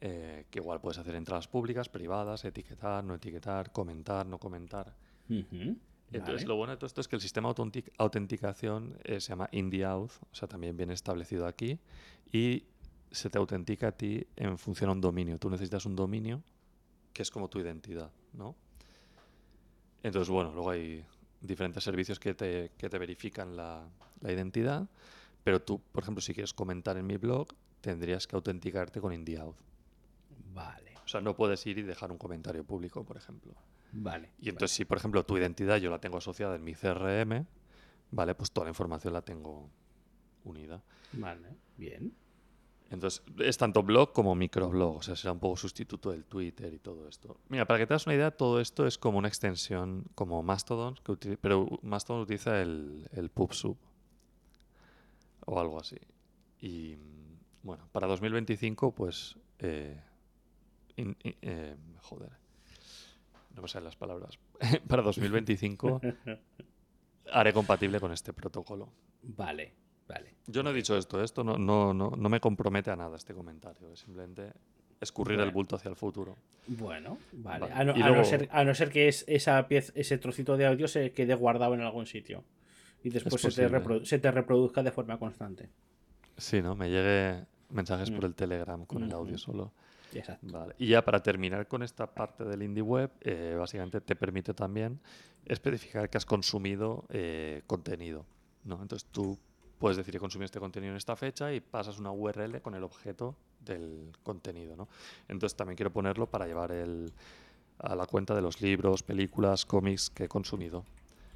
eh, que igual puedes hacer entradas públicas, privadas, etiquetar, no etiquetar, comentar, no comentar. Entonces, Vale. lo bueno de todo esto es que el sistema de autentic- autenticación eh, se llama IndieAuth, o sea, también viene establecido aquí, y se te autentica a ti en función a un dominio. Tú necesitas un dominio que es como tu identidad, ¿no? Entonces, bueno, luego hay diferentes servicios que te, que te verifican la, la identidad, pero tú, por ejemplo, si quieres comentar en mi blog, tendrías que autenticarte con IndieAuth. Vale. O sea, no puedes ir y dejar un comentario público, por ejemplo. Vale. Y entonces, si por ejemplo tu identidad yo la tengo asociada en mi CRM, vale, pues toda la información la tengo unida. Vale. Bien. Entonces, es tanto blog como microblog, o sea, será un poco sustituto del Twitter y todo esto. Mira, para que te hagas una idea, todo esto es como una extensión, como Mastodon, que pero Mastodon utiliza el, el PubSub o algo así. Y mm, bueno, para 2025, pues. eh, in- in- eh, joder. No me salen las palabras. para 2025 haré compatible con este protocolo. Vale. Vale. Yo no he dicho esto, esto no, no, no, no me compromete a nada este comentario, es simplemente escurrir el bulto hacia el futuro. Bueno, vale. Vale. A, no, ser, a no ser que es, esa pieza, ese trocito de audio se quede guardado en algún sitio y después se te, se reproduzca de forma constante. Sí, ¿no? Me llegue mensajes por Mm. el Telegram con el audio solo. Y ya para terminar con esta parte del indie web, eh, básicamente te permite también especificar que has consumido eh, contenido. ¿no? Entonces tú puedes decir que consumí este contenido en esta fecha y pasas una URL con el objeto del contenido. ¿no? Entonces también quiero ponerlo para llevar el, a la cuenta de los libros, películas, cómics que he consumido.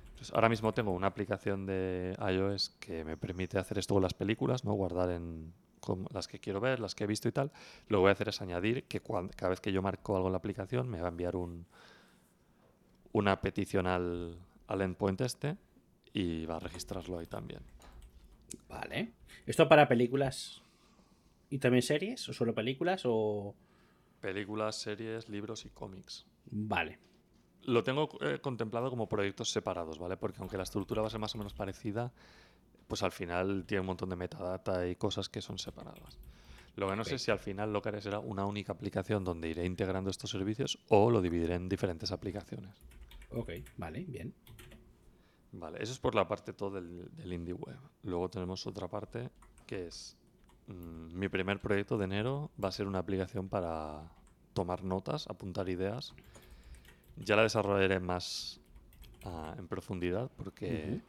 Entonces, ahora mismo tengo una aplicación de iOS que me permite hacer esto con las películas, ¿no? guardar en con las que quiero ver, las que he visto y tal. Lo que voy a hacer es añadir que cuan- cada vez que yo marco algo en la aplicación me va a enviar un, una petición al, al endpoint este y va a registrarlo ahí también. Vale. ¿Esto para películas y también series? ¿O solo películas? O. Películas, series, libros y cómics. Vale. Lo tengo eh, contemplado como proyectos separados, ¿vale? Porque aunque la estructura va a ser más o menos parecida, pues al final tiene un montón de metadata y cosas que son separadas. Lo que no sé Ok. si al final lo que haré será una única aplicación donde iré integrando estos servicios o lo dividiré en diferentes aplicaciones. Ok, vale, bien. Vale, eso es por la parte todo del, del indie web. Luego tenemos otra parte que es mm, mi primer proyecto de enero va a ser una aplicación para tomar notas, apuntar ideas. Ya la desarrollaré más ah, en profundidad porque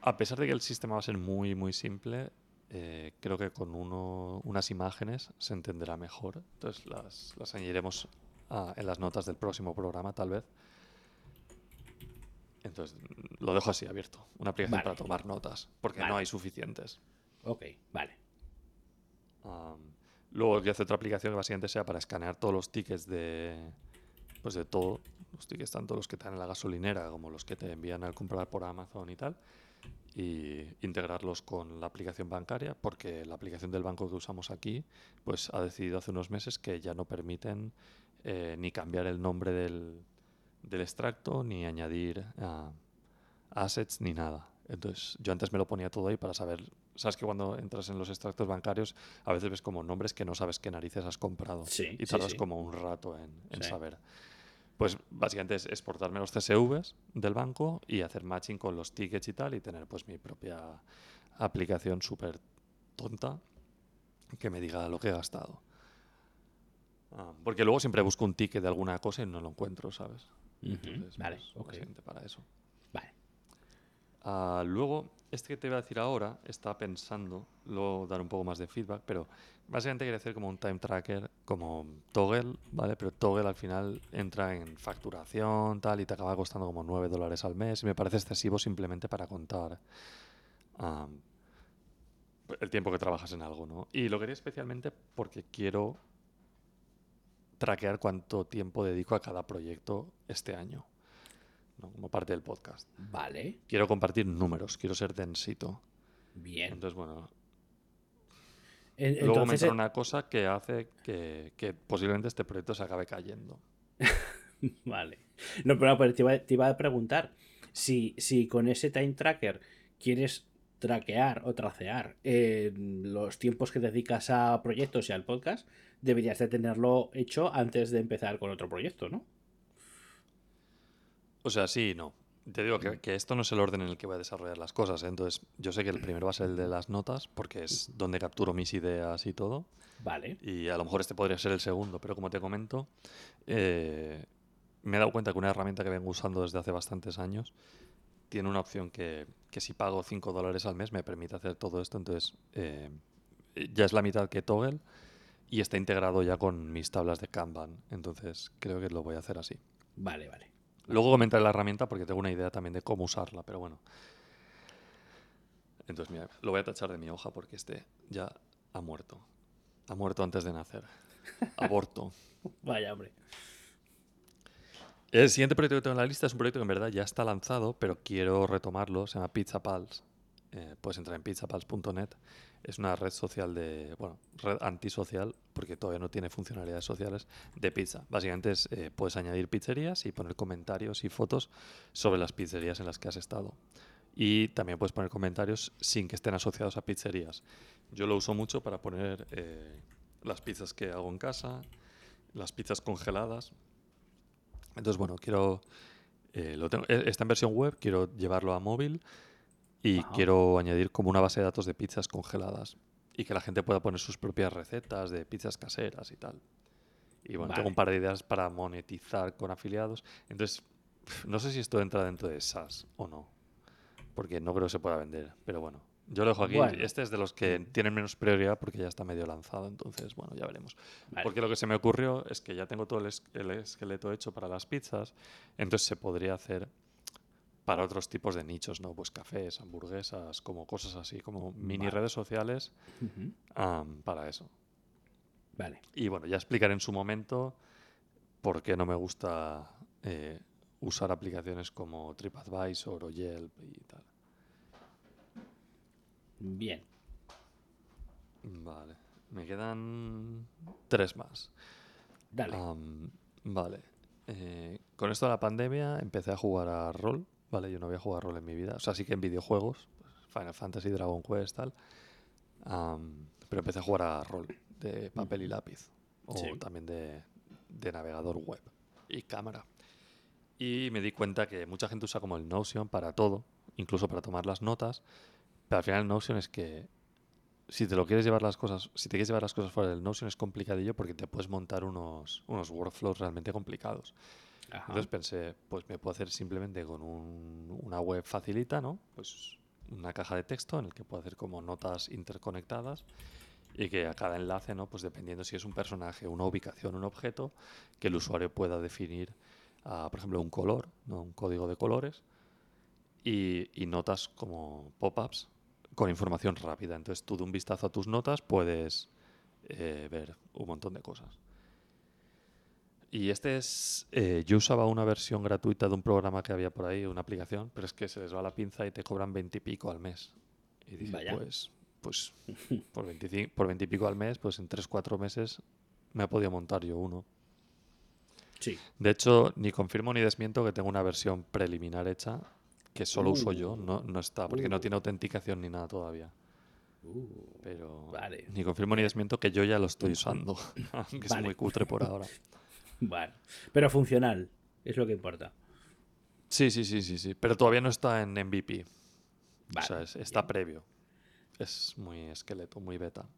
a pesar de que el sistema va a ser muy muy simple, eh, creo que con uno, unas imágenes se entenderá mejor. Entonces las, las añadiremos en las notas del próximo programa tal vez. Entonces, lo dejo así abierto. Una aplicación Vale. para tomar notas, porque Vale. no hay suficientes. Ok, vale. Am, luego voy a hacer otra aplicación que básicamente sea para escanear todos los tickets de pues de todo. Los tickets tanto los que te dan en la gasolinera como los que te envían al comprar por Amazon y tal. Y integrarlos con la aplicación bancaria, porque la aplicación del banco que usamos aquí, pues ha decidido hace unos meses que ya no permiten eh, ni cambiar el nombre del, del extracto, ni añadir ah, assets, ni nada. Entonces, yo antes me lo ponía todo ahí para saber. Sabes que cuando entras en los extractos bancarios, a veces ves como nombres que no sabes qué narices has comprado. Sí, y tardas sí. como un rato en, en saber. Pues básicamente es exportarme los CSVs del banco y hacer matching con los tickets y tal y tener pues mi propia aplicación súper tonta que me diga lo que he gastado. Ah, porque luego siempre busco un ticket de alguna cosa y no lo encuentro, ¿sabes? Entonces, Vale, pues, para eso. Vale. Ah, luego, este que te voy a decir ahora, estaba pensando, luego dar un poco más de feedback, pero básicamente quería hacer como un time tracker, como Toggle, ¿vale? Pero Toggle al final entra en facturación, tal, y te acaba costando como 9 dólares al mes, y me parece excesivo simplemente para contar el tiempo que trabajas en algo, ¿no? Y lo quería especialmente porque quiero traquear cuánto tiempo dedico a cada proyecto este año, ¿no? Como parte del podcast Vale, quiero compartir números, quiero ser densito. bien. Entonces, bueno, En- luego me entra eh, una cosa que hace que, que posiblemente este proyecto se acabe cayendo. Vale. No, pero, pero te, iba, te iba a preguntar si, si con ese time tracker quieres traquear o tracear eh, los tiempos que dedicas a proyectos y al podcast, deberías de tenerlo hecho antes de empezar con otro proyecto, ¿no? O sea, sí y no. Te digo que, que esto no es el orden en el que voy a desarrollar las cosas. ¿eh? Entonces, yo sé que el primero va a ser el de las notas, porque es donde capturo mis ideas y todo. Vale. Y a lo mejor este podría ser el segundo, pero como te comento, eh, me he dado cuenta que una herramienta que vengo usando desde hace bastantes años tiene una opción que, que si pago 5 dólares al mes me permite hacer todo esto. Entonces, eh, ya es la mitad que Toggle y está integrado ya con mis tablas de Kanban. Entonces, creo que lo voy a hacer así. Vale, vale. Luego comentaré la herramienta porque tengo una idea también de cómo usarla, pero bueno. Entonces, mira, lo voy a tachar de mi hoja porque este ya ha muerto. Ha muerto antes de nacer. Aborto. Vaya, hombre. El siguiente proyecto que tengo en la lista es un proyecto que en verdad ya está lanzado, pero quiero retomarlo. Se llama Pizza Pals. Eh, puedes entrar en pizzapals.net. Es una red social de, bueno, red antisocial, porque todavía no tiene funcionalidades sociales, de pizza. Básicamente es, eh, puedes añadir pizzerías y poner comentarios y fotos sobre las pizzerías en las que has estado. Y también puedes poner comentarios sin que estén asociados a pizzerías. Yo lo uso mucho para poner eh, las pizzas que hago en casa, las pizzas congeladas. Entonces, bueno, quiero. eh, lo eh, está en versión web, quiero llevarlo a móvil. Y Ajá. quiero añadir como una base de datos de pizzas congeladas y que la gente pueda poner sus propias recetas de pizzas caseras y tal. Y bueno, tengo un par de ideas para monetizar con afiliados. Entonces, no sé si esto entra dentro de SaaS o no, porque no creo que se pueda vender. Pero bueno, yo lo dejo aquí. Bueno. Este es de los que tienen menos prioridad porque ya está medio lanzado. Entonces, bueno, ya veremos. Vale. Porque lo que se me ocurrió es que ya tengo todo el, es- el esqueleto hecho para las pizzas, entonces se podría hacer para otros tipos de nichos, ¿no? Pues cafés, hamburguesas, como cosas así, como mini Vale. redes sociales para eso. Vale. Y bueno, ya explicaré en su momento por qué no me gusta eh, usar aplicaciones como TripAdvisor o Yelp y tal. Bien. Vale, me quedan tres más. Dale. Vale. Eh, con esto de la pandemia empecé a jugar a rol, ¿vale? Yo no había jugado rol en mi vida. O sea, sí que en videojuegos, pues, Final Fantasy, Dragon Quest, tal. Pero empecé a jugar a rol de papel y lápiz. O Sí. también de, de navegador web y cámara. Y me di cuenta que mucha gente usa como el Notion para todo, incluso para tomar las notas. Pero al final el Notion es que si te lo quieres llevar las cosas, si te quieres llevar las cosas fuera del Notion es complicadillo porque te puedes montar unos, unos workflows realmente complicados. Ajá. Entonces pensé, pues me puedo hacer simplemente con un- una web facilita, ¿no? Pues una caja de texto en el que puedo hacer como notas interconectadas y que a cada enlace, ¿no? Pues dependiendo si es un personaje, una ubicación, un objeto, que el usuario pueda definir, ah, por ejemplo, un color, ¿no? Un código de colores y, y notas como pop-ups con información rápida. Entonces tú de un vistazo a tus notas puedes eh, ver un montón de cosas. Y este es. eh, yo usaba una versión gratuita de un programa que había por ahí, una aplicación, pero es que se les va la pinza y te cobran 20 y pico al mes. Y dije, Vaya. pues, pues por 25, por 20 y pico al mes, pues en 3-4 meses me he podido montar yo uno. Sí. De hecho, ni confirmo ni desmiento que tengo una versión preliminar hecha que solo uso yo, Uh. no, no está, porque no Uh. tiene autenticación ni nada todavía. Uh, Pero Vale. ni confirmo ni desmiento que yo ya lo estoy usando, aunque es muy cutre por ahora. Vale. Pero funcional. Es lo que importa. Sí, sí, sí, sí, sí. Pero todavía no está en MVP. Vale. o sea, es- está bien. previo. Es muy esqueleto, muy beta.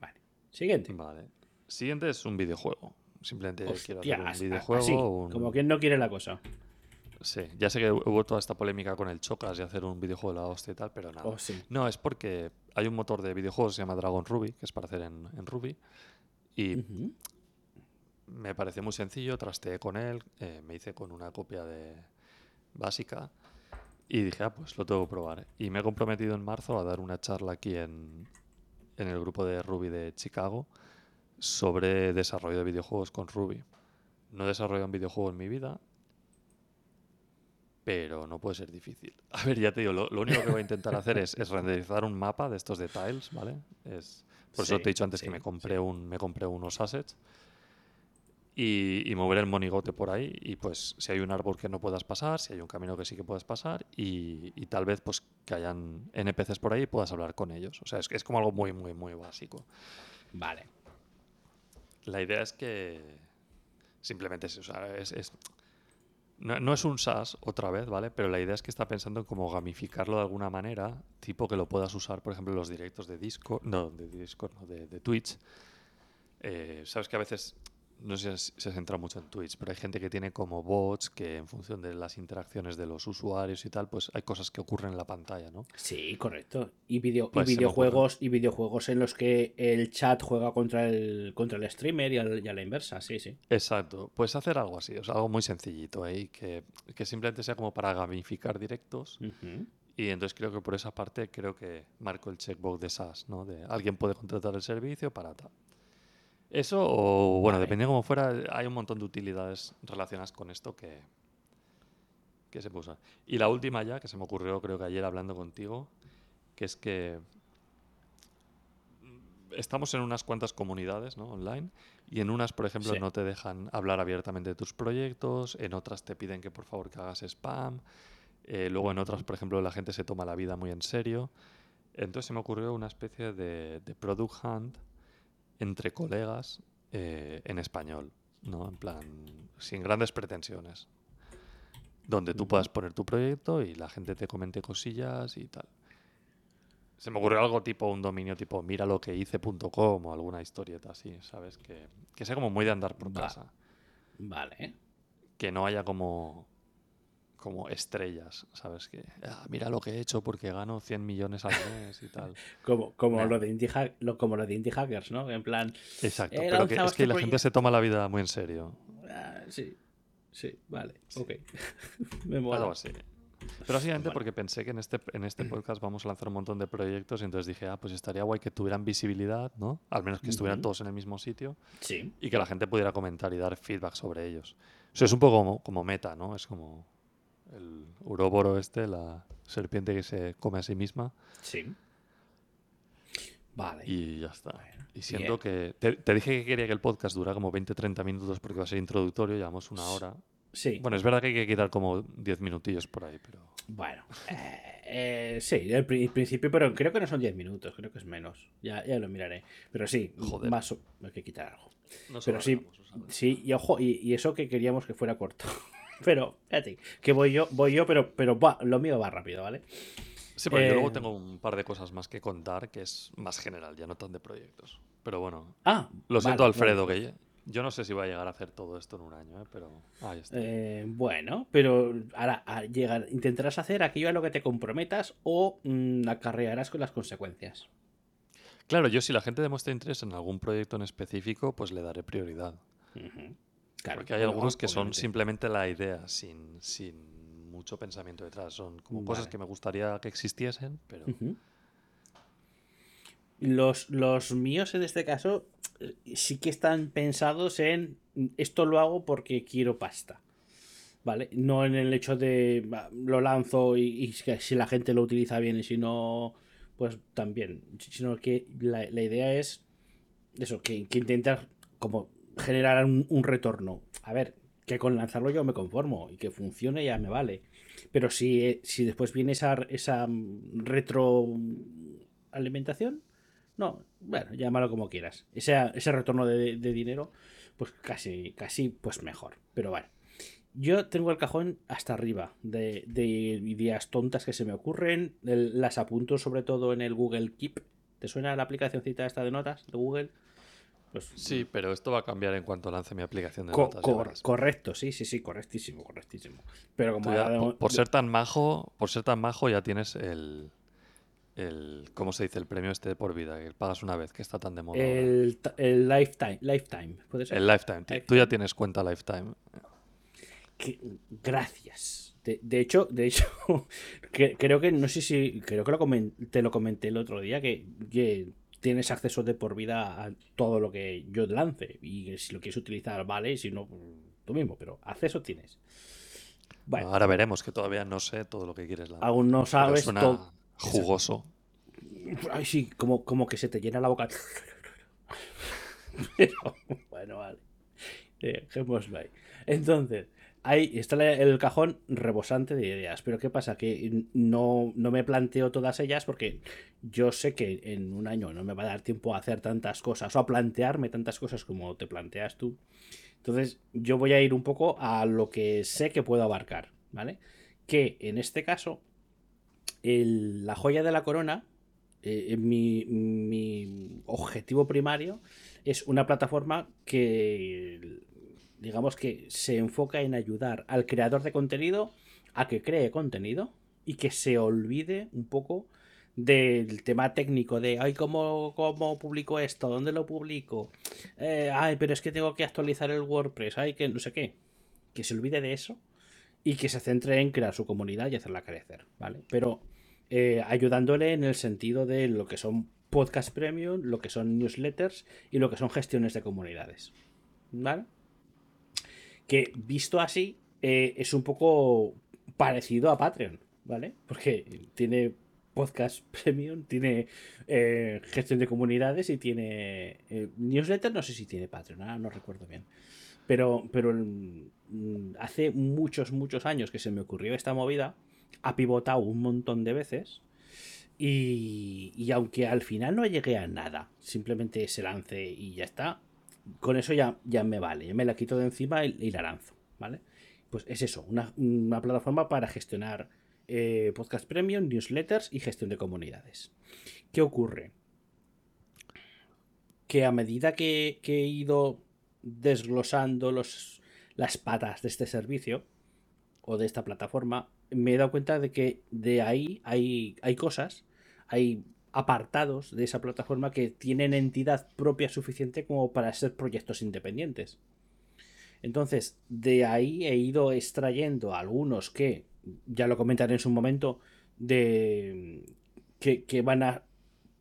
Vale. Siguiente. Vale. Siguiente es un videojuego. Simplemente quiero hacer un videojuego. así, un- como quien no quiere la cosa. Sí, ya sé que hubo toda esta polémica con el Chocas y hacer un videojuego de la hostia y tal, pero nada. Oh, sí. No, es porque hay un motor de videojuegos que se llama Dragon Ruby, que es para hacer en, en Ruby. Y me pareció muy sencillo, trasteé con él, eh, me hice con una copia de básica y dije, ah, pues lo tengo que probar. Y me he comprometido en marzo a dar una charla aquí en, en el grupo de Ruby de Chicago sobre desarrollo de videojuegos con Ruby. No he desarrollado un videojuego en mi vida, pero no puede ser difícil. A ver, ya te digo, lo, lo único que voy a intentar hacer es, es renderizar un mapa de estos de tiles, ¿vale? Es, por eso te he dicho antes sí, que me compré, sí. un, me compré unos assets y, y mover el monigote por ahí y pues si hay un árbol que no puedas pasar, si hay un camino que sí que puedes pasar y, y tal vez pues que hayan NPCs por ahí y puedas hablar con ellos. O sea, es, es como algo muy, muy, muy básico. Vale. La idea es que simplemente es, o sea, es, es- no, no es un SaaS otra vez, ¿vale? Pero la idea es que está pensando en cómo gamificarlo de alguna manera, tipo que lo puedas usar, por ejemplo, en los directos de Discord, no, de Discord, no, de, Twitch. Eh, Sabes que a veces, no sé si se centra mucho en Twitch, pero hay gente que tiene como bots que en función de las interacciones de los usuarios y tal, pues hay cosas que ocurren en la pantalla, ¿no? Sí, correcto. Y, video, Pues y videojuegos y videojuegos en los que el chat juega contra el contra el streamer y, al- y a la inversa, sí, sí. Exacto, pues hacer algo así, o sea, algo muy sencillito ahí, que, que simplemente sea como para gamificar directos. Y entonces creo que por esa parte creo que marco el checkbox de SaaS, ¿no? De alguien puede contratar el servicio para tal. Eso o, bueno, Vale. dependiendo como fuera, hay un montón de utilidades relacionadas con esto que, que se usar. Y la última ya, que se me ocurrió creo que ayer hablando contigo, que es que estamos en unas cuantas comunidades ¿no? online y en unas, por ejemplo, Sí. no te dejan hablar abiertamente de tus proyectos, en otras te piden que por favor que hagas spam, eh, luego en otras, por ejemplo, la gente se toma la vida muy en serio. Entonces se me ocurrió una especie de, de product hunt entre colegas eh, en español, ¿no? En plan, sin grandes pretensiones. donde tú puedas poner tu proyecto y la gente te comente cosillas y tal. Se me ocurrió algo tipo un dominio tipo mira lo que hice.com o alguna historieta así, ¿sabes? Que, que sea como muy de andar por Va. casa. Vale. Que no haya como como estrellas, ¿sabes? Que "Ah, mira lo que he hecho porque gano 100 millones al mes y tal. Como, como, Nah. lo de indie hack- lo, como lo de indie hackers, ¿no? En plan, Exacto, He pero que es que la gente se toma la vida muy en serio. ah, sí, sí, vale, ok. Me mola. Algo así. Pero básicamente porque pensé que en este, en este podcast vamos a lanzar un montón de proyectos y entonces dije, ah, pues estaría guay que tuvieran visibilidad, ¿no? Al menos que estuvieran todos en el mismo sitio Sí, y que la gente pudiera comentar y dar feedback sobre ellos. Eso es un poco como, como meta, ¿no? Es como el uróboro este, la serpiente que se come a sí misma sí. Vale. y ya está. Bueno, Y siento que... Te, te dije que quería que el podcast durara como 20-30 minutos porque va a ser introductorio, llevamos una hora. Sí, Bueno, es verdad que hay que quitar como 10 minutillos por ahí, pero... bueno. eh, eh, sí, al pri- principio, pero creo que no son 10 minutos, creo que es menos. Ya, ya lo miraré. Pero sí, Joder. más o- hay que quitar algo. No Pero sí, sí, y ojo, y, y eso que queríamos que fuera corto. Pero, fíjate, que voy yo, voy yo, pero, pero va, lo mío va rápido, ¿vale? Sí, porque yo luego Eh, tengo un par de cosas más que contar que es más general, ya no tan de proyectos. Pero bueno, Ah, lo siento, vale, Alfredo, vale. que yo- yo no sé si voy a llegar a hacer todo esto en un año, ¿eh? pero ahí está. Eh, bueno, pero ahora llegar, intentarás hacer aquello a lo que te comprometas o mm, acarrearás con las consecuencias. Claro, yo si la gente demuestra interés en algún proyecto en específico, pues le daré prioridad. Claro, Porque hay algunos que son simplemente la idea, sin, sin mucho pensamiento detrás. Son como cosas que me gustaría que existiesen, pero... Los, los míos en este caso eh, sí que están pensados en esto lo hago porque quiero pasta. ¿Vale? No en el hecho de lo lanzo y, si la gente lo utiliza bien y si no, pues también. Sino que la, la idea es eso, que, que intentar como generar un, retorno. A ver, que con lanzarlo yo me conformo y que funcione ya me vale. Pero si, eh, si después viene esa, esa mm, retroalimentación, no, bueno, llámalo como quieras. Ese, ese retorno de, de dinero, pues casi, casi, pues mejor. Pero bueno. Yo tengo el cajón hasta arriba de, de ideas tontas que se me ocurren. las apunto sobre todo en el Google Keep. ¿Te suena la aplicacióncita esta de notas de Google? Pues Sí, pero esto va a cambiar en cuanto lance mi aplicación de Co- notas. cor- correcto, sí, sí, sí, correctísimo, correctísimo. Pero como ya, por, por ser tan majo, por ser tan majo ya tienes el, el ¿cómo se dice? El premio este de por vida, que pagas una vez, que está tan de moda. el, el lifetime, lifetime, puede ser. El lifetime. Tú- Tú ya tienes cuenta lifetime. Que- gracias. De, de hecho, de hecho, que- creo que no sé si creo que lo te lo comenté el otro día que, que tienes acceso de por vida a todo lo que yo lance y si lo quieres utilizar vale, y si no pues, tú mismo, pero acceso tienes. Bueno, Ahora veremos, que todavía no sé todo lo que quieres lanzar. aún no sabes suena todo. jugoso. Ay, sí, como, como que se te llena la boca. Pero, bueno, vale. Dejémoslo ahí. Entonces, ahí está el cajón rebosante de ideas. Pero ¿qué pasa? Que no, no me planteo todas ellas porque yo sé que en un año no me va a dar tiempo a hacer tantas cosas o a plantearme tantas cosas como te planteas tú. Entonces, yo voy a ir un poco a lo que sé que puedo abarcar, ¿vale? Que en este caso, la joya de la corona eh, mi, mi objetivo primario es una plataforma que, digamos que se enfoca en ayudar al creador de contenido a que cree contenido y que se olvide un poco del tema técnico de, ay, ¿cómo, cómo publico esto? ¿Dónde lo publico? Eh, ay, pero es que tengo que actualizar el WordPress, ay, que no sé qué. Que se olvide de eso y que se centre en crear su comunidad y hacerla crecer, ¿vale? Pero eh, ayudándole en el sentido de lo que son podcast premium, lo que son newsletters y lo que son gestiones de comunidades. ¿Vale? Que visto así eh, es un poco parecido a Patreon, ¿vale? Porque tiene podcast premium, tiene eh, gestión de comunidades y tiene eh, newsletter, no sé si tiene Patreon, no recuerdo bien. Pero, pero mm, hace muchos, muchos años que se me ocurrió esta movida, ha pivotado un montón de veces y, y aunque al final no llegué a nada, simplemente se lance y ya está, con eso ya, ya me vale, ya me la quito de encima y, la lanzo, ¿vale? pues es eso, una, una plataforma para gestionar eh, podcast premium, newsletters y gestión de comunidades. ¿Qué ocurre? Que a medida que, he ido desglosando los, las patas de este servicio o de esta plataforma, me he dado cuenta de que de ahí hay, hay cosas, hay apartados de esa plataforma que tienen entidad propia suficiente como para ser proyectos independientes. Entonces, de ahí he ido extrayendo algunos que ya lo comentaré en su momento, de que, van a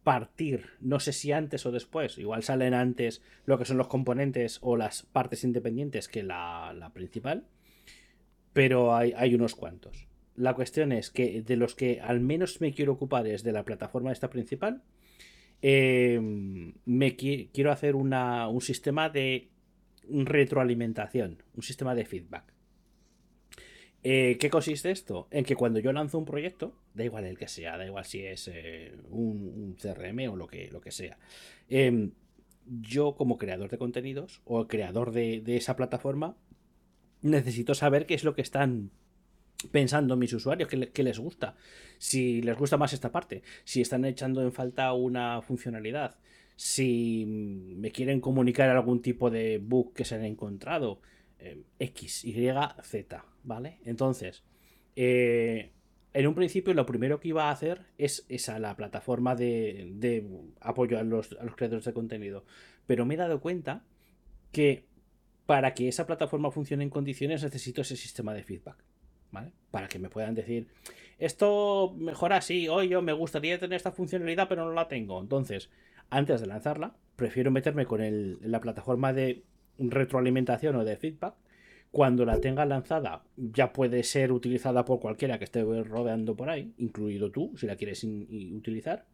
partir, no sé si antes o después, igual salen antes lo que son los componentes o las partes independientes que la, principal, pero hay, unos cuantos. La cuestión es que de los que al menos me quiero ocupar es de la plataforma esta principal, em, me quiero hacer un sistema de retroalimentación, un sistema de feedback. Eh, ¿Qué consiste esto? En que cuando yo lanzo un proyecto, da igual el que sea, da igual si es eh, un, CRM o lo que, lo que sea, em, yo como creador de contenidos o creador de, esa plataforma, necesito saber qué es lo que están pensando mis usuarios, qué, les gusta, si les gusta más esta parte, si están echando en falta una funcionalidad, si me quieren comunicar algún tipo de bug que se han encontrado, em, X, Y, Z. ¿vale? Entonces, eh, en un principio lo primero que iba a hacer es esa, la plataforma de, apoyo a los, creadores de contenido. Pero me he dado cuenta que para que esa plataforma funcione en condiciones necesito ese sistema de feedback. ¿Vale? Para que me puedan decir, esto mejora así, hoy yo me gustaría tener esta funcionalidad, pero no la tengo. Entonces, antes de lanzarla, prefiero meterme con la plataforma de retroalimentación o de feedback cuando la tenga lanzada, ya puede ser utilizada por cualquiera que esté rodeando por ahí, incluido tú, si la quieres utilizar.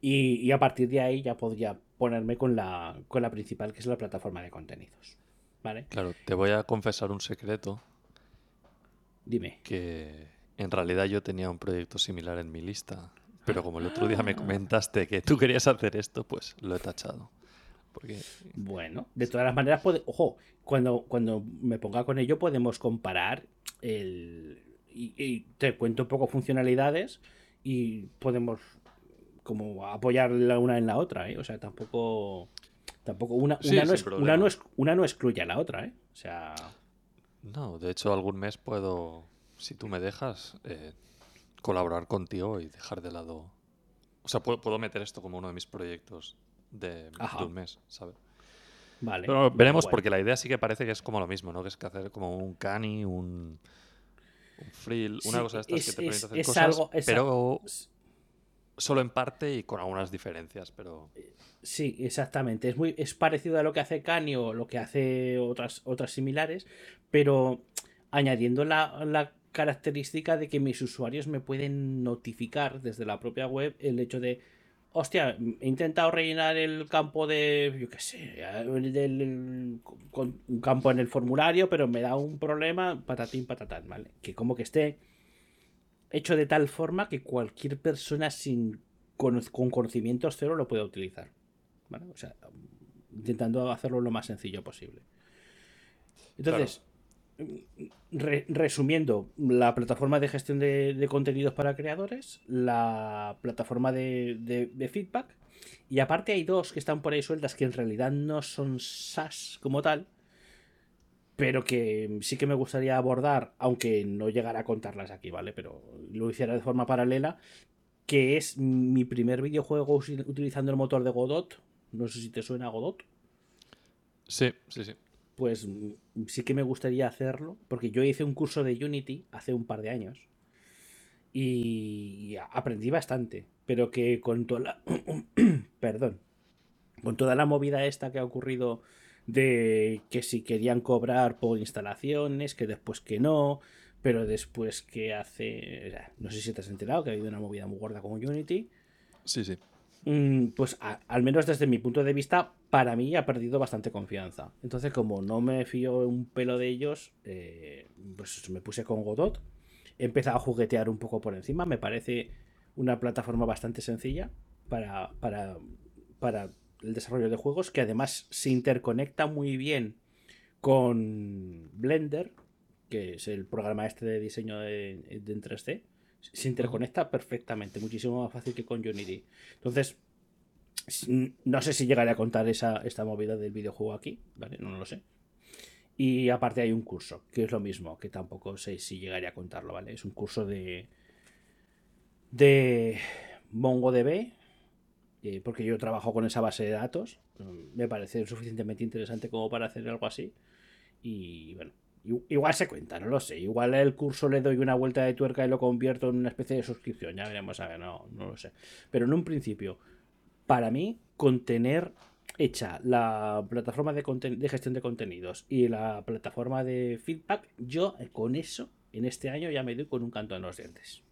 Y, a partir de ahí ya podría ponerme con la, con la principal, que es la plataforma de contenidos. ¿Vale? Claro, te voy a confesar un secreto. Dime. Que en realidad yo tenía un proyecto similar en mi lista. Pero como el otro día me comentaste que tú querías hacer esto, pues lo he tachado. Bueno, de todas las maneras, ojo, cuando, cuando me ponga con ello podemos comparar el... Y, te cuento un poco funcionalidades y podemos como apoyar la una en la otra, ¿eh? O sea, tampoco... Tampoco una, una, no, es, una, no, es, una no excluye a la otra, ¿eh? O sea... No, de hecho algún mes puedo, si tú me dejas, eh, colaborar contigo y dejar de lado... O sea, puedo, puedo meter esto como uno de mis proyectos de, un mes, ¿sabes? Vale. Pero veremos, porque la idea sí que parece que es como lo mismo, ¿no? Que es que hacer como un cani, un, un frill, una cosa de estas que te permite hacer cosas, pero solo en parte y con algunas diferencias, pero... Sí, exactamente. Es, muy, es parecido a lo que hace Cani o lo que hace otras, otras similares, pero añadiendo la, la característica de que mis usuarios me pueden notificar desde la propia web el hecho de hostia, he intentado rellenar el campo de, yo qué sé, con un campo en el formulario, pero me da un problema, patatín, patatán, ¿vale? Que como que esté hecho de tal forma que cualquier persona sin con, conocimientos cero lo pueda utilizar, ¿vale? O sea, intentando hacerlo lo más sencillo posible. Entonces, resumiendo, la plataforma de gestión de, contenidos para creadores, la plataforma de, feedback, y aparte hay dos que están por ahí sueltas que en realidad no son SaaS como tal, pero que sí que me gustaría abordar, aunque no llegara a contarlas aquí, ¿vale? Pero lo hiciera de forma paralela, que es mi primer videojuego utilizando el motor de Godot. No sé si te suena Godot. Sí, sí, sí pues mm, sí que me gustaría hacerlo, porque yo hice un curso de Unity hace un par de años y aprendí bastante, pero que con toda la... perdón, con toda la movida esta que ha ocurrido de que si querían cobrar por instalaciones, que después que no, pero después que hace... No sé si te has enterado que ha habido una movida muy gorda con Unity. Sí, sí. Mm, pues al menos desde mi punto de vista, para mí ha perdido bastante confianza. Entonces, como no me fío un pelo de ellos, eh, pues me puse con Godot. He empezado a juguetear un poco por encima. Me parece una plataforma bastante sencilla para, para, para el desarrollo de juegos, que además se interconecta muy bien con Blender, que es el programa este de diseño de, de en 3D, se interconecta perfectamente, muchísimo más fácil que con Unity. Entonces, no sé si llegaré a contar esa, esta movida del videojuego aquí, ¿vale? No lo sé. Y aparte hay un curso, que es lo mismo, que tampoco sé si llegaré a contarlo, ¿vale? Es un curso de. de MongoDB, eh, porque yo trabajo con esa base de datos. Me parece suficientemente interesante como para hacer algo así. Y bueno, igual se cuenta, no lo sé. Igual el curso le doy una vuelta de tuerca y lo convierto en una especie de suscripción. Ya veremos, a ver, no, no lo sé. Pero en un principio, para mí, contener hecha la plataforma de, de, gestión de contenidos y la plataforma de feedback, yo con eso, en este año ya me doy con un canto en los dientes.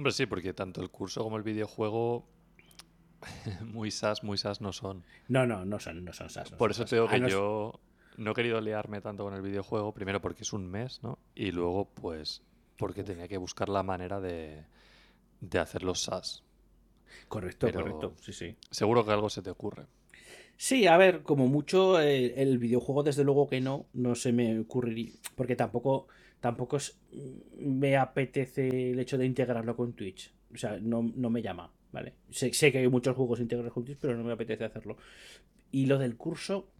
Hombre, sí, porque tanto el curso como el videojuego muy SAS, muy SAS no son. No, no, no son, no son SAS. Por eso te digo que yo no he querido liarme tanto con el videojuego, primero porque es un mes, ¿no? Y luego, pues, porque tenía que buscar la manera de, de hacer los SAS. Correcto, correcto, sí, sí. Seguro que algo se te ocurre. Sí, a ver, como mucho eh, el videojuego, desde luego que no, no se me ocurriría, porque tampoco, tampoco me apetece el hecho de integrarlo con Twitch. O sea, no, me llama, ¿vale? Sé, sé, que hay muchos juegos integrados con Twitch, pero no me apetece hacerlo. Y lo del curso,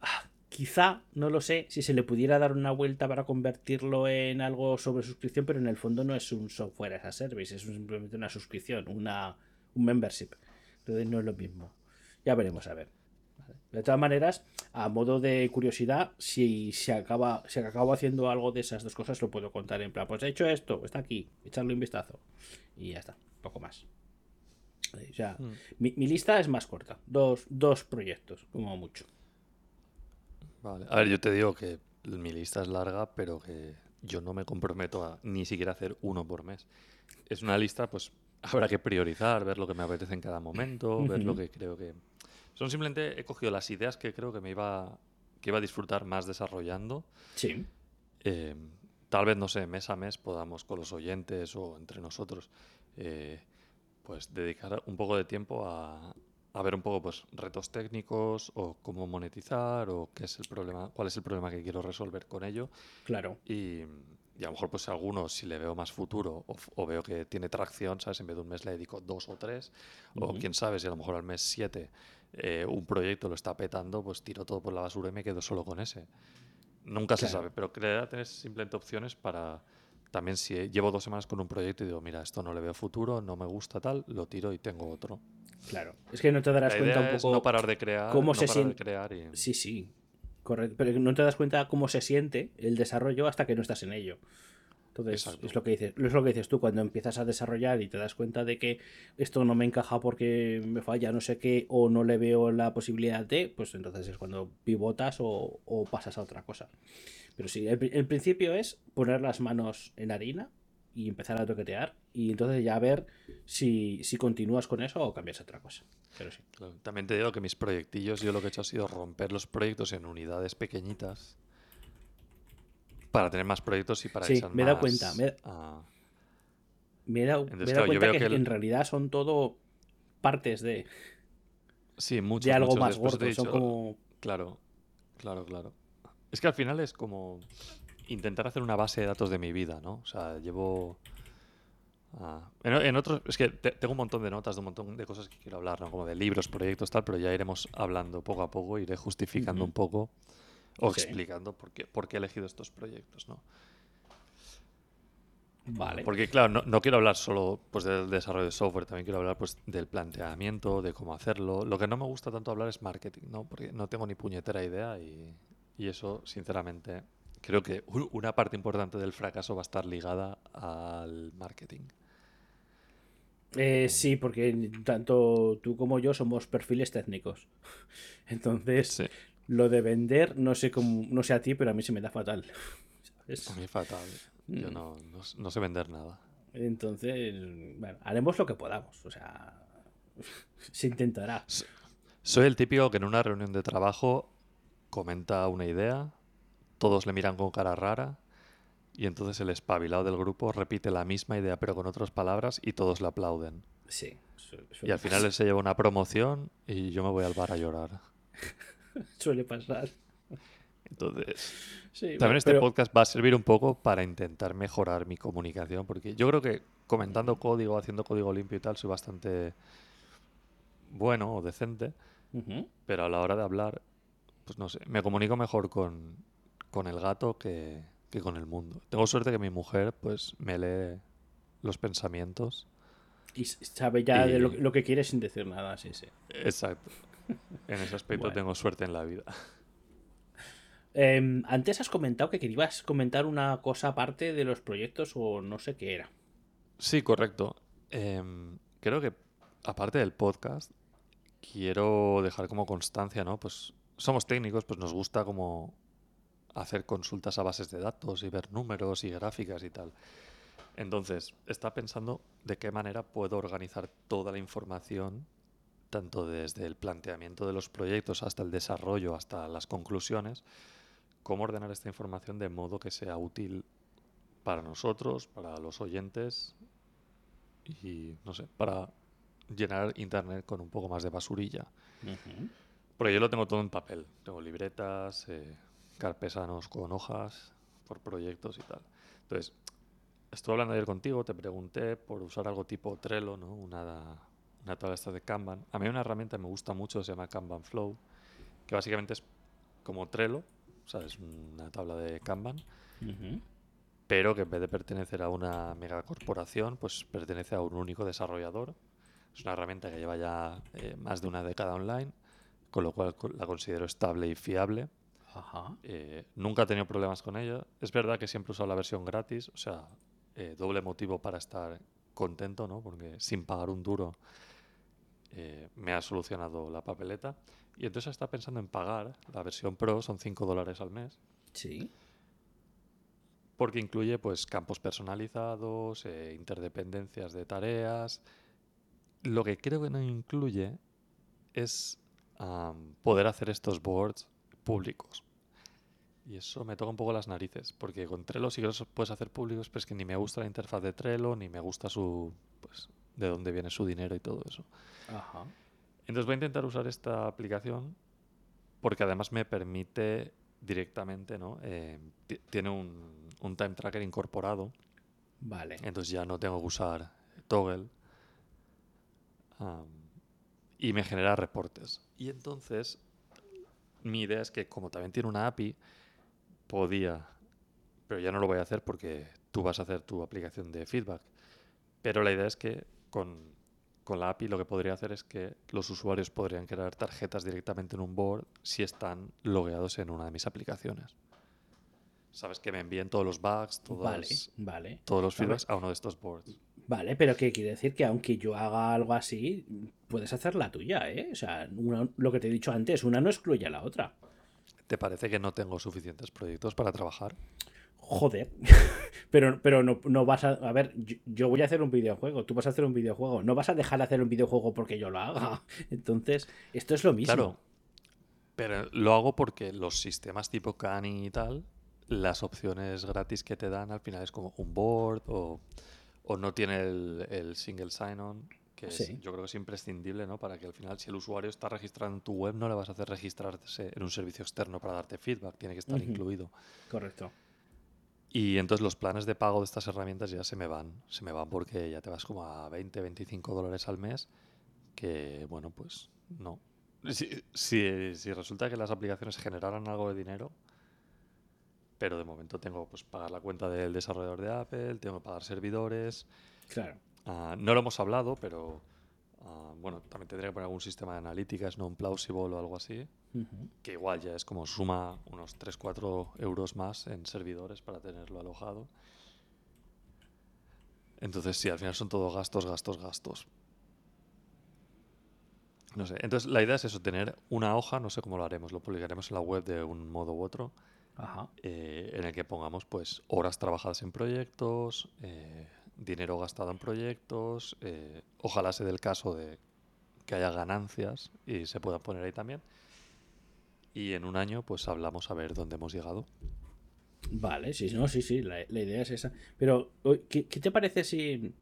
ah, quizá, no lo sé, si se le pudiera dar una vuelta para convertirlo en algo sobre suscripción, pero en el fondo no es un software as a service, es simplemente una suscripción, una un membership. Entonces no es lo mismo. Ya veremos a ver. De todas maneras, a modo de curiosidad, si se acaba, si acabo haciendo algo de esas dos cosas, lo puedo contar en plan, pues he hecho esto, está aquí, echarle un vistazo. Y ya está, poco más. O sea, hmm. mi, lista es más corta, dos, dos proyectos, como mucho. Vale. A ver, yo te digo que mi lista es larga, pero que yo no me comprometo a ni siquiera hacer uno por mes. Es una lista, pues, habrá que priorizar, ver lo que me apetece en cada momento, ver lo que creo que... Son simplemente, he cogido las ideas que creo que me iba, que iba a disfrutar más desarrollando. Sí. Eh, tal vez, no sé, mes a mes podamos con los oyentes o entre nosotros, eh, pues dedicar un poco de tiempo a, a ver un poco pues retos técnicos o cómo monetizar o qué es el problema, cuál es el problema que quiero resolver con ello. Claro. Y, y a lo mejor pues alguno si le veo más futuro o, veo que tiene tracción, ¿sabes? En vez de un mes le dedico dos o tres, o quién sabe si a lo mejor al mes siete eh, un proyecto lo está petando, pues tiro todo por la basura y me quedo solo con ese. Nunca se sabe, pero crear tener simplemente opciones para también si llevo dos semanas con un proyecto y digo, mira, esto no le veo futuro, no me gusta tal, lo tiro y tengo otro. Claro, es que no te darás cuenta un poco no parar de crear, cómo se siente. Y... Sí, sí, Correcto, pero no te das cuenta cómo se siente el desarrollo hasta que no estás en ello. Entonces, es lo, que dices, es lo que dices tú cuando empiezas a desarrollar y te das cuenta de que esto no me encaja porque me falla no sé qué o no le veo la posibilidad de, pues entonces es cuando pivotas o, pasas a otra cosa. Pero sí, el, principio es poner las manos en harina y empezar a toquetear y entonces ya ver si, si continúas con eso o cambias a otra cosa. Pero sí. también te digo que mis proyectillos, yo lo que he hecho ha sido romper los proyectos en unidades pequeñitas para tener más proyectos y para sí, me he dado cuenta. Me, he dado, cuenta que, en realidad son todo partes de. Sí, muchos, de algo más gordo. son como... Claro, claro, claro. Es que al final es como intentar hacer una base de datos de mi vida, ¿no? O sea, llevo. Ah, en, otros, es que tengo un montón de notas de un montón de cosas que quiero hablar, ¿no? Como de libros, proyectos, tal, pero ya iremos hablando poco a poco, iré justificando un poco o explicando por qué, por qué he elegido estos proyectos, ¿no? Vale. Porque, claro, no, quiero hablar solo pues, del desarrollo de software, también quiero hablar pues, del planteamiento, de cómo hacerlo. Lo que no me gusta tanto hablar es marketing, ¿no? Porque no tengo ni puñetera idea y, y eso, sinceramente, creo que una parte importante del fracaso va a estar ligada al marketing. Eh, sí, porque tanto tú como yo somos perfiles técnicos. Entonces, lo de vender, no sé cómo, no sé a ti, pero a mí se me da fatal. A mí fatal. Yo mm. no, no, sé vender nada. Entonces, bueno, haremos lo que podamos. O sea, se intentará. Soy el típico que en una reunión de trabajo comenta una idea, todos le miran con cara rara y entonces el espabilado del grupo repite la misma idea pero con otras palabras y todos le aplauden. Sí. Y al final él se lleva una promoción y yo me voy al bar a llorar. Suele pasar. Entonces, Sí, también este pero- podcast va a servir un poco para intentar mejorar mi comunicación, porque yo creo que comentando código, haciendo código limpio y tal, soy bastante bueno o decente, pero a la hora de hablar, pues no sé, me comunico mejor con, con el gato que, que con el mundo. Tengo suerte que mi mujer, pues, me lee los pensamientos. Y sabe ya de lo, lo que quiere sin decir nada, sí, sí. Exacto. En ese aspecto Bueno. tengo suerte en la vida. Em, antes has comentado que querías comentar una cosa aparte de los proyectos o no sé qué era. Sí, correcto. Em, creo que, aparte del podcast, quiero dejar como constancia, ¿no? Pues somos técnicos, pues nos gusta como hacer consultas a bases de datos y ver números y gráficas y tal. Entonces, está pensando de qué manera puedo organizar toda la información, tanto desde el planteamiento de los proyectos hasta el desarrollo, hasta las conclusiones, cómo ordenar esta información de modo que sea útil para nosotros, para los oyentes y, no sé, para llenar Internet con un poco más de basurilla. Ujú. Porque yo lo tengo todo en papel. Tengo libretas, eh, carpesanos con hojas, por proyectos y tal. Entonces, estuve hablando ayer contigo, te pregunté por usar algo tipo Trello, ¿no? Una, una tabla esta de Kanban. A mí una herramienta que me gusta mucho, se llama Kanban Flow, que básicamente es como Trello, o sea, es una tabla de Kanban, pero que en vez de pertenecer a una megacorporación, pues pertenece a un único desarrollador. Es una herramienta que lleva ya eh, más de una década online, con lo cual la considero estable y fiable. Ajá. Eh, nunca he tenido problemas con ella. Es verdad que siempre he usado la versión gratis, o sea, eh, doble motivo para estar contento, ¿no? Porque sin pagar un duro eh, me ha solucionado la papeleta. Y entonces está pensando en pagar la versión Pro, son 5 dólares al mes. Sí. Porque incluye pues campos personalizados, eh, interdependencias de tareas. Lo que creo que no incluye es poder hacer estos boards públicos. Y eso me toca un poco las narices, porque con Trello sí que los puedes hacer públicos, pero es que ni me gusta la interfaz de Trello, ni me gusta su pues de dónde viene su dinero y todo eso. Ajá. Entonces voy a intentar usar esta aplicación porque además me permite directamente, ¿no? Eh, ti- tiene un, un time tracker incorporado, Vale. entonces ya no tengo que usar Toggle y me genera reportes. Y entonces mi idea es que como también tiene una API, podía, pero ya no lo voy a hacer porque tú vas a hacer tu aplicación de feedback. Pero la idea es que con, con la API lo que podría hacer es que los usuarios podrían crear tarjetas directamente en un board si están logueados en una de mis aplicaciones. Sabes que me envíen todos los bugs, Vale. Vale. todos los feedbacks a uno de estos boards. Vale, pero ¿qué quiere decir? Que aunque yo haga algo así, puedes hacer la tuya, ¿eh? O sea, una- lo que te he dicho antes, una no excluye a la otra. ¿Te parece que no tengo suficientes proyectos para trabajar? Joder. pero pero no, no vas a... A ver, yo, yo voy a hacer un videojuego, tú vas a hacer un videojuego. No vas a dejar de hacer un videojuego porque yo lo haga. Entonces, esto es lo mismo. Claro, pero lo hago porque los sistemas tipo Kani y tal, las opciones gratis que te dan al final es como un board o, o no tiene el, el single sign-on, que es- yo creo que es imprescindible, ¿no? Para que al final, si el usuario está registrado en tu web, no le vas a hacer registrarse en un servicio externo para darte feedback, tiene que estar incluido. Correcto. Y entonces los planes de pago de estas herramientas ya se me van. Se me van porque ya te vas como a 20, 25 dólares al mes. Que, bueno, pues no. Si, si- si resulta que las aplicaciones generaran algo de dinero, pero de momento tengo pues pagar la cuenta del desarrollador de Apple, tengo que pagar servidores. Claro. Ah, no lo hemos hablado, pero ah, bueno, también tendría que poner algún sistema de analíticas, no un plausible o algo así Que igual ya es como suma unos 3-4 euros más en servidores para tenerlo alojado. Entonces, sí, al final son todos gastos, gastos, gastos. No sé. Entonces, la idea es eso, tener una hoja, no sé cómo lo haremos, lo publicaremos en la web de un modo u otro, Ajá. eh, en el que pongamos pues horas trabajadas en proyectos, eh, dinero gastado en proyectos, eh, ojalá sea del caso de que haya ganancias y se puedan poner ahí también. Y en un año pues hablamos a ver dónde hemos llegado. Vale, sí, no, sí, sí, la, idea es esa. Pero, ¿qué, qué te parece si,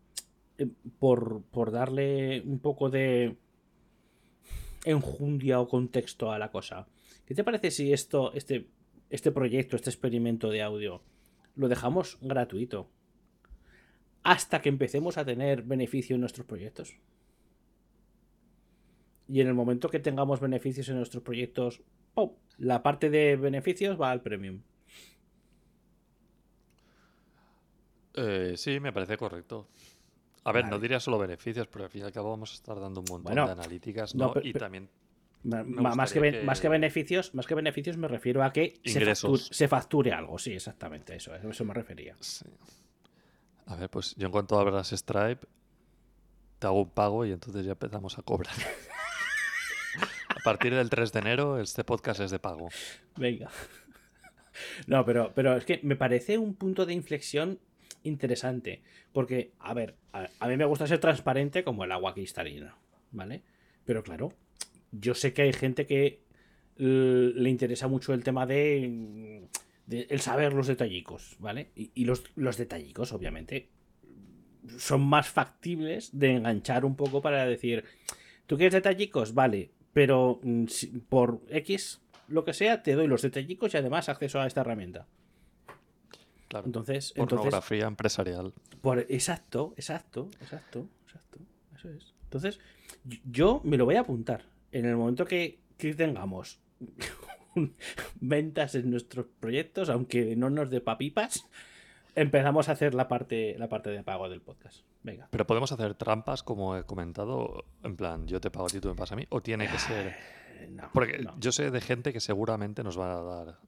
eh, por, por darle un poco de enjundia o contexto a la cosa, ¿qué te parece si esto, este este proyecto, este experimento de audio, lo dejamos gratuito hasta que empecemos a tener beneficio en nuestros proyectos. Y en el momento que tengamos beneficios en nuestros proyectos, ¡pum! la parte de beneficios va al premium. Eh, sí, me parece correcto. A ver, no diría solo beneficios, pero al fin y al cabo vamos a estar dando un montón Bueno, de analíticas, no, ¿no? pe- y también más, que, más que beneficios, más que beneficios me refiero a que se facture, se facture algo. Sí, exactamente, eso, a eso me refería. Sí. A ver, pues yo en cuanto abras Stripe, te hago un pago y entonces ya empezamos a cobrar. a partir del 3 de enero, este podcast es de pago. Venga. No, pero, pero es que me parece un punto de inflexión interesante. Porque, a ver, a, mí me gusta ser transparente como el agua cristalina, ¿vale? Pero claro, yo sé que hay gente que l- le interesa mucho el tema de, de el saber los detallicos, ¿vale? Y, y los, los detallicos, obviamente, son más factibles de enganchar un poco para decir, ¿tú quieres detallicos? Vale, pero mm, por X, lo que sea, te doy los detallicos y además acceso a esta herramienta. Claro. Entonces, entonces Pornografía empresarial. por, exacto, exacto, exacto, exacto. Eso es. Entonces, yo me lo voy a apuntar. En el momento que, que tengamos ventas en nuestros proyectos, aunque no nos dé papipas, empezamos a hacer la parte, la parte de pago del podcast. Venga. Pero podemos hacer trampas, como he comentado, en plan, yo te pago a ti, tú me pasas a mí, o tiene que ser... No, Porque no. yo sé de gente que seguramente nos va a dar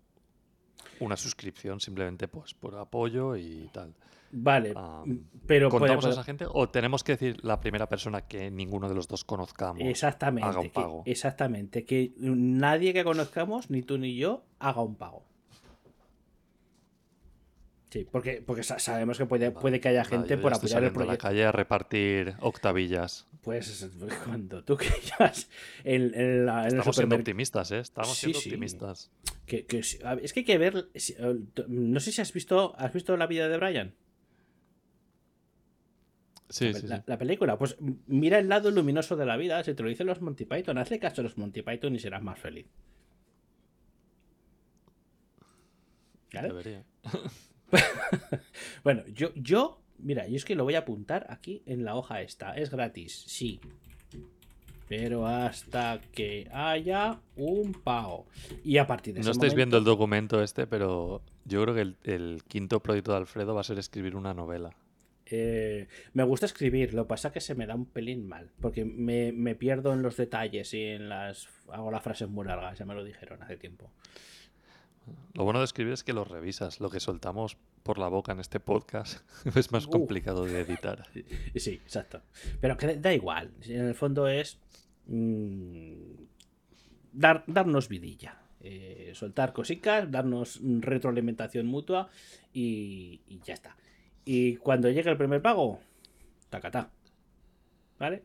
una suscripción simplemente pues por apoyo y tal. Vale, Ah, pero puede- ¿Contamos a esa gente o tenemos que decir la primera persona que ninguno de los dos conozcamos Exactamente, haga un que- pago? exactamente. Que nadie que conozcamos, ni tú ni yo, haga un pago. Sí, porque, porque sa- sabemos que puede, puede que haya Nada, gente por apoyar el a la proyecto. calle a repartir octavillas. Pues cuando tú quieras en, en la- en el Estamos siendo optimistas, ¿eh? Estamos Sí, siendo sí. optimistas. Que, es que hay que ver. eh, No sé si has visto. ¿Has visto la vida de Brian? Sí, la, sí, la- sí. la película. Pues mira el lado luminoso de la vida. Si te lo dicen los Monty Python, hazle caso a los Monty Python y serás más feliz. ¿Vale? Debería. Bueno, yo, yo, mira, yo es que lo voy a apuntar aquí en la hoja esta. Es gratis, sí. Pero hasta que haya un pago. Y a partir de No ese estáis momento- viendo el documento este, pero yo creo que el, el quinto proyecto de Alfredo va a ser escribir una novela. Eh, me gusta escribir, lo que pasa que se me da un pelín mal, porque me, me pierdo en los detalles y en las... Hago las frases muy largas, ya me lo dijeron hace tiempo. Lo bueno de escribir es que lo revisas. Lo que soltamos por la boca en este podcast es más complicado de editar. Sí, exacto. Pero que da igual, en el fondo es mm, dar, darnos vidilla. eh, soltar cositas, darnos retroalimentación mutua y, y ya está. Y cuando llegue el primer pago, tacatá. ¿Vale?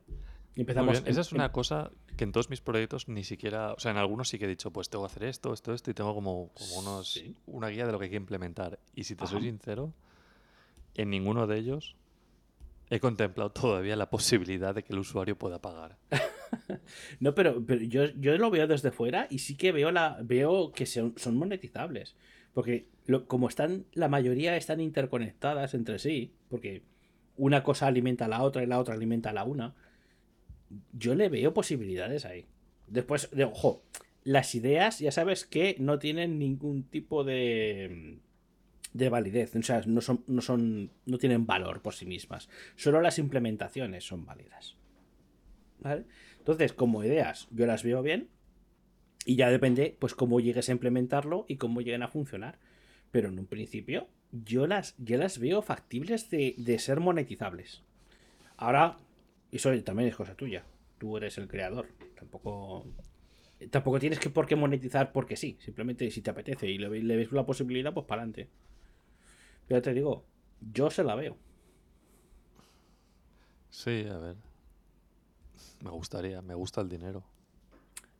Empezamos. Esa es una cosa que en todos mis proyectos ni siquiera, o sea, en algunos sí que he dicho, pues tengo que hacer esto, esto, esto, y tengo como, como unos, Sí. una guía de lo que hay que implementar. Y si te soy sincero, en ninguno de ellos he contemplado todavía la posibilidad de que el usuario pueda pagar. No, pero, pero yo, yo lo veo desde fuera y sí que veo la veo que son, son monetizables. Porque lo- como están, la mayoría están interconectadas entre sí, porque una cosa alimenta a la otra y la otra alimenta a la una, yo le veo posibilidades ahí. Después, de, ojo, las ideas ya sabes que no tienen ningún tipo de de validez, o sea, no son, no son, no tienen valor por sí mismas. Solo las implementaciones son válidas. ¿Vale? Entonces, como ideas, yo las veo bien. Y ya depende, pues, cómo llegues a implementarlo y cómo lleguen a funcionar. Pero en un principio, yo las, yo las veo factibles de, de ser monetizables. Ahora, eso también es cosa tuya. Tú eres el creador. Tampoco. Tampoco tienes que por qué monetizar porque sí. Simplemente si te apetece y le, le ves la posibilidad, pues para adelante. Pero te digo, yo se la veo. Sí, a ver. Me gustaría, me gusta el dinero.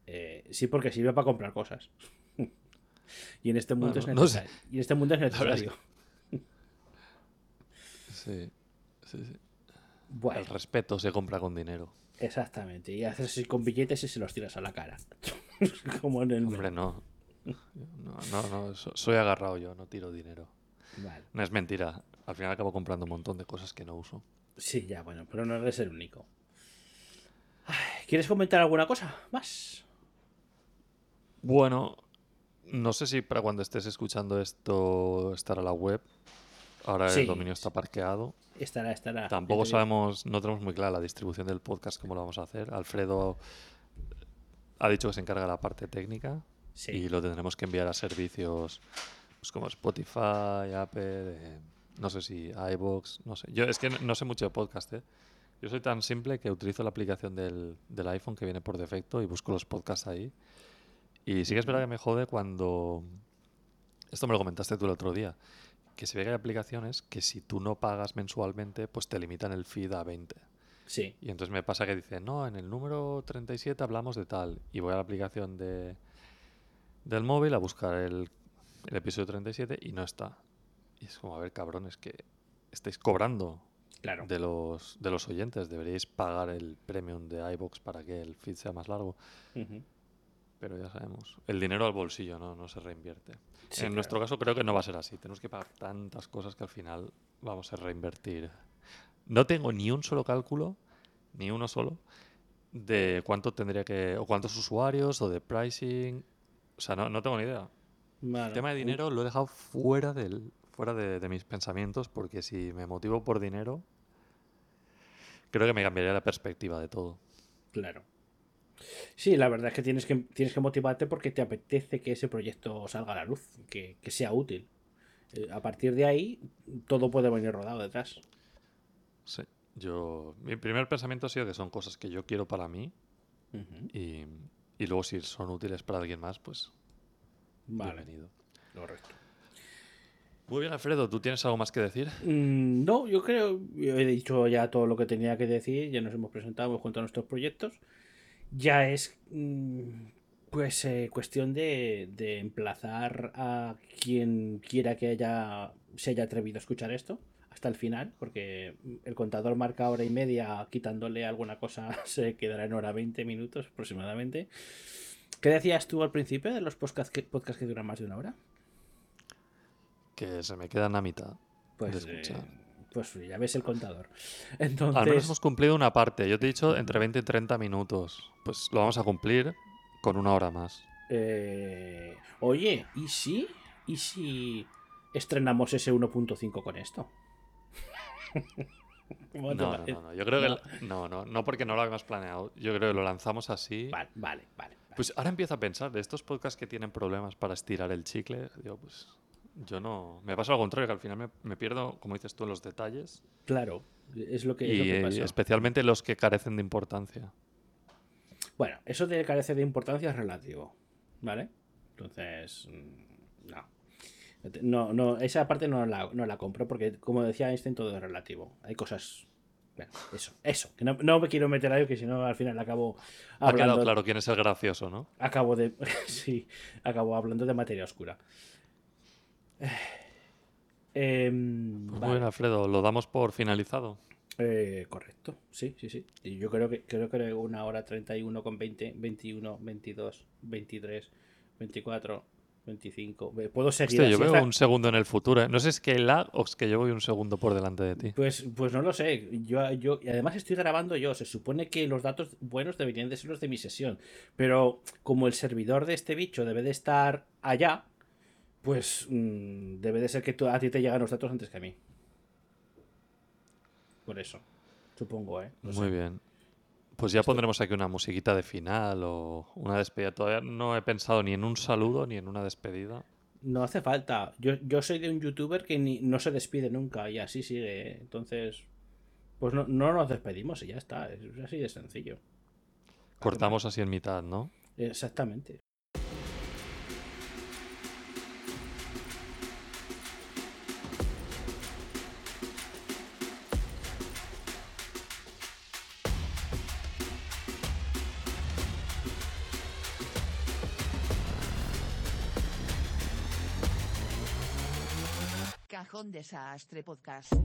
Eh, sí, porque sirve para comprar cosas. y en este mundo Bueno, es no sé. necesario. Y en este mundo es necesario. Sí, sí, sí. Bueno, El respeto se compra con dinero. exactamente. Y haces así con billetes y se los tiras a la cara. Como en el Hombre, no. No, no, no, so- soy agarrado yo, no tiro dinero. Vale. No es mentira. Al final acabo comprando un montón de cosas que no uso. Sí, ya, bueno, pero no eres el único. Ay, ¿Quieres comentar alguna cosa más? Bueno, no sé si para cuando estés escuchando esto estará la web. Ahora Sí. el dominio está parqueado. Estará, estará. Tampoco sabemos, no tenemos muy clara la distribución del podcast, cómo lo vamos a hacer. Alfredo ha dicho que se encarga de la parte técnica Sí. y lo tendremos que enviar a servicios pues, como Spotify, Apple, eh, no sé si iBox, no sé. Yo es que no sé mucho de podcast, ¿eh? Yo soy tan simple que utilizo la aplicación del, del iPhone que viene por defecto y busco los podcasts ahí. Y sí que es verdad que me jode cuando... Esto me lo comentaste tú el otro día. Que se ve que hay aplicaciones que si tú no pagas mensualmente, pues te limitan el feed a 20. Sí, Y entonces me pasa que dicen, no, en el número 37 hablamos de tal. Y voy a la aplicación de, del móvil a buscar el, el episodio 37 y no está. Y es como, a ver, cabrones, que estáis cobrando claro. de los, de los oyentes. Deberíais pagar el premium de iBox para que el feed sea más largo. Ujú. Pero ya sabemos, el dinero al bolsillo no, no se reinvierte. Sí, en claro. nuestro caso creo que no va a ser así. Tenemos que pagar tantas cosas que al final vamos a reinvertir. No tengo ni un solo cálculo, ni uno solo, de cuánto tendría que, o cuántos usuarios, o de pricing. O sea, no, no tengo ni idea. Vale. El tema de dinero lo he dejado fuera, del, fuera de, de mis pensamientos, porque si me motivo por dinero, creo que me cambiaría la perspectiva de todo. Claro. Sí, la verdad es que tienes que, tienes que motivarte porque te apetece que ese proyecto salga a la luz, que, que sea útil. Eh, A partir de ahí, todo puede venir rodado detrás. Sí. Yo, mi primer pensamiento ha sido que son cosas que yo quiero para mí y, y luego si son útiles para alguien más, pues Vale, bienvenido. correcto. Muy bien, Alfredo, ¿tú tienes algo más que decir? Mm, no, yo creo, yo he dicho ya todo lo que tenía que decir, ya nos hemos presentado, hemos contado nuestros proyectos. Ya es mm, pues eh, cuestión de, de emplazar a quien quiera que haya se haya atrevido a escuchar esto hasta el final, porque el contador marca hora y media, quitándole alguna cosa se quedará en hora 20 minutos aproximadamente. ¿Qué decías tú al principio de los podcasts que, podcasts que duran más de una hora? Que se me quedan a mitad. Pues, de escuchar. eh, pues ya ves el contador. Al menos Entonces, hemos cumplido una parte. Yo te he dicho entre 20 y 30 minutos. Pues lo vamos a cumplir con una hora más. eh, oye, ¿y si? ¿Y si estrenamos ese 1.5 con esto? ¿Cómo No, no, parece? no, no. Yo creo No. que... No, no, no porque no lo habíamos planeado. Yo creo que lo lanzamos así. Vale, vale, vale. vale. Pues ahora empiezo a pensar de estos podcasts que tienen problemas para estirar el chicle. Digo, pues yo no. Me pasa al contrario, que al final me, me pierdo, como dices tú, en los detalles. Claro, es lo que, es lo Y que eh, pasa. especialmente los que carecen de importancia. Bueno, eso de carece de importancia es relativo, ¿vale? Entonces, mm, no. No, no, esa parte no la, no la compro porque, como decía Einstein, todo es relativo. Hay cosas... Bueno, eso, eso. Que no, no me quiero meter ahí, que si no, al final acabo Ha quedado hablando... claro quién es el gracioso, ¿no? Acabo de... sí, acabo hablando de materia oscura. Em, Pues vale. Bueno, Alfredo, lo damos por finalizado. Eh, correcto, sí, sí, sí. Y yo creo que creo que una hora 31 con 20, 21, 22, 23, 24, 25. Ve, Puedo seguir Hostia, yo veo un segundo en el futuro. ¿eh? No sé si es que lag o es que yo voy un segundo por delante de ti. Pues, pues no lo sé. Yo, yo, y además estoy grabando yo. Se supone que los datos buenos deberían de ser los de mi sesión. Pero como el servidor de este bicho debe de estar allá, pues mm, debe de ser que tú- a ti te llegan los datos antes que a mí. Por eso. Supongo, ¿eh? No Muy sé. bien. Pues ya pondremos aquí una musiquita de final o una despedida. Todavía no he pensado ni en un saludo ni en una despedida. No hace falta. Yo, yo soy de un youtuber que ni, no se despide nunca y así sigue. Entonces, pues no, no nos despedimos y ya está. Es así de sencillo. Cortamos así en mitad, ¿no? Exactamente. Desastre Podcast.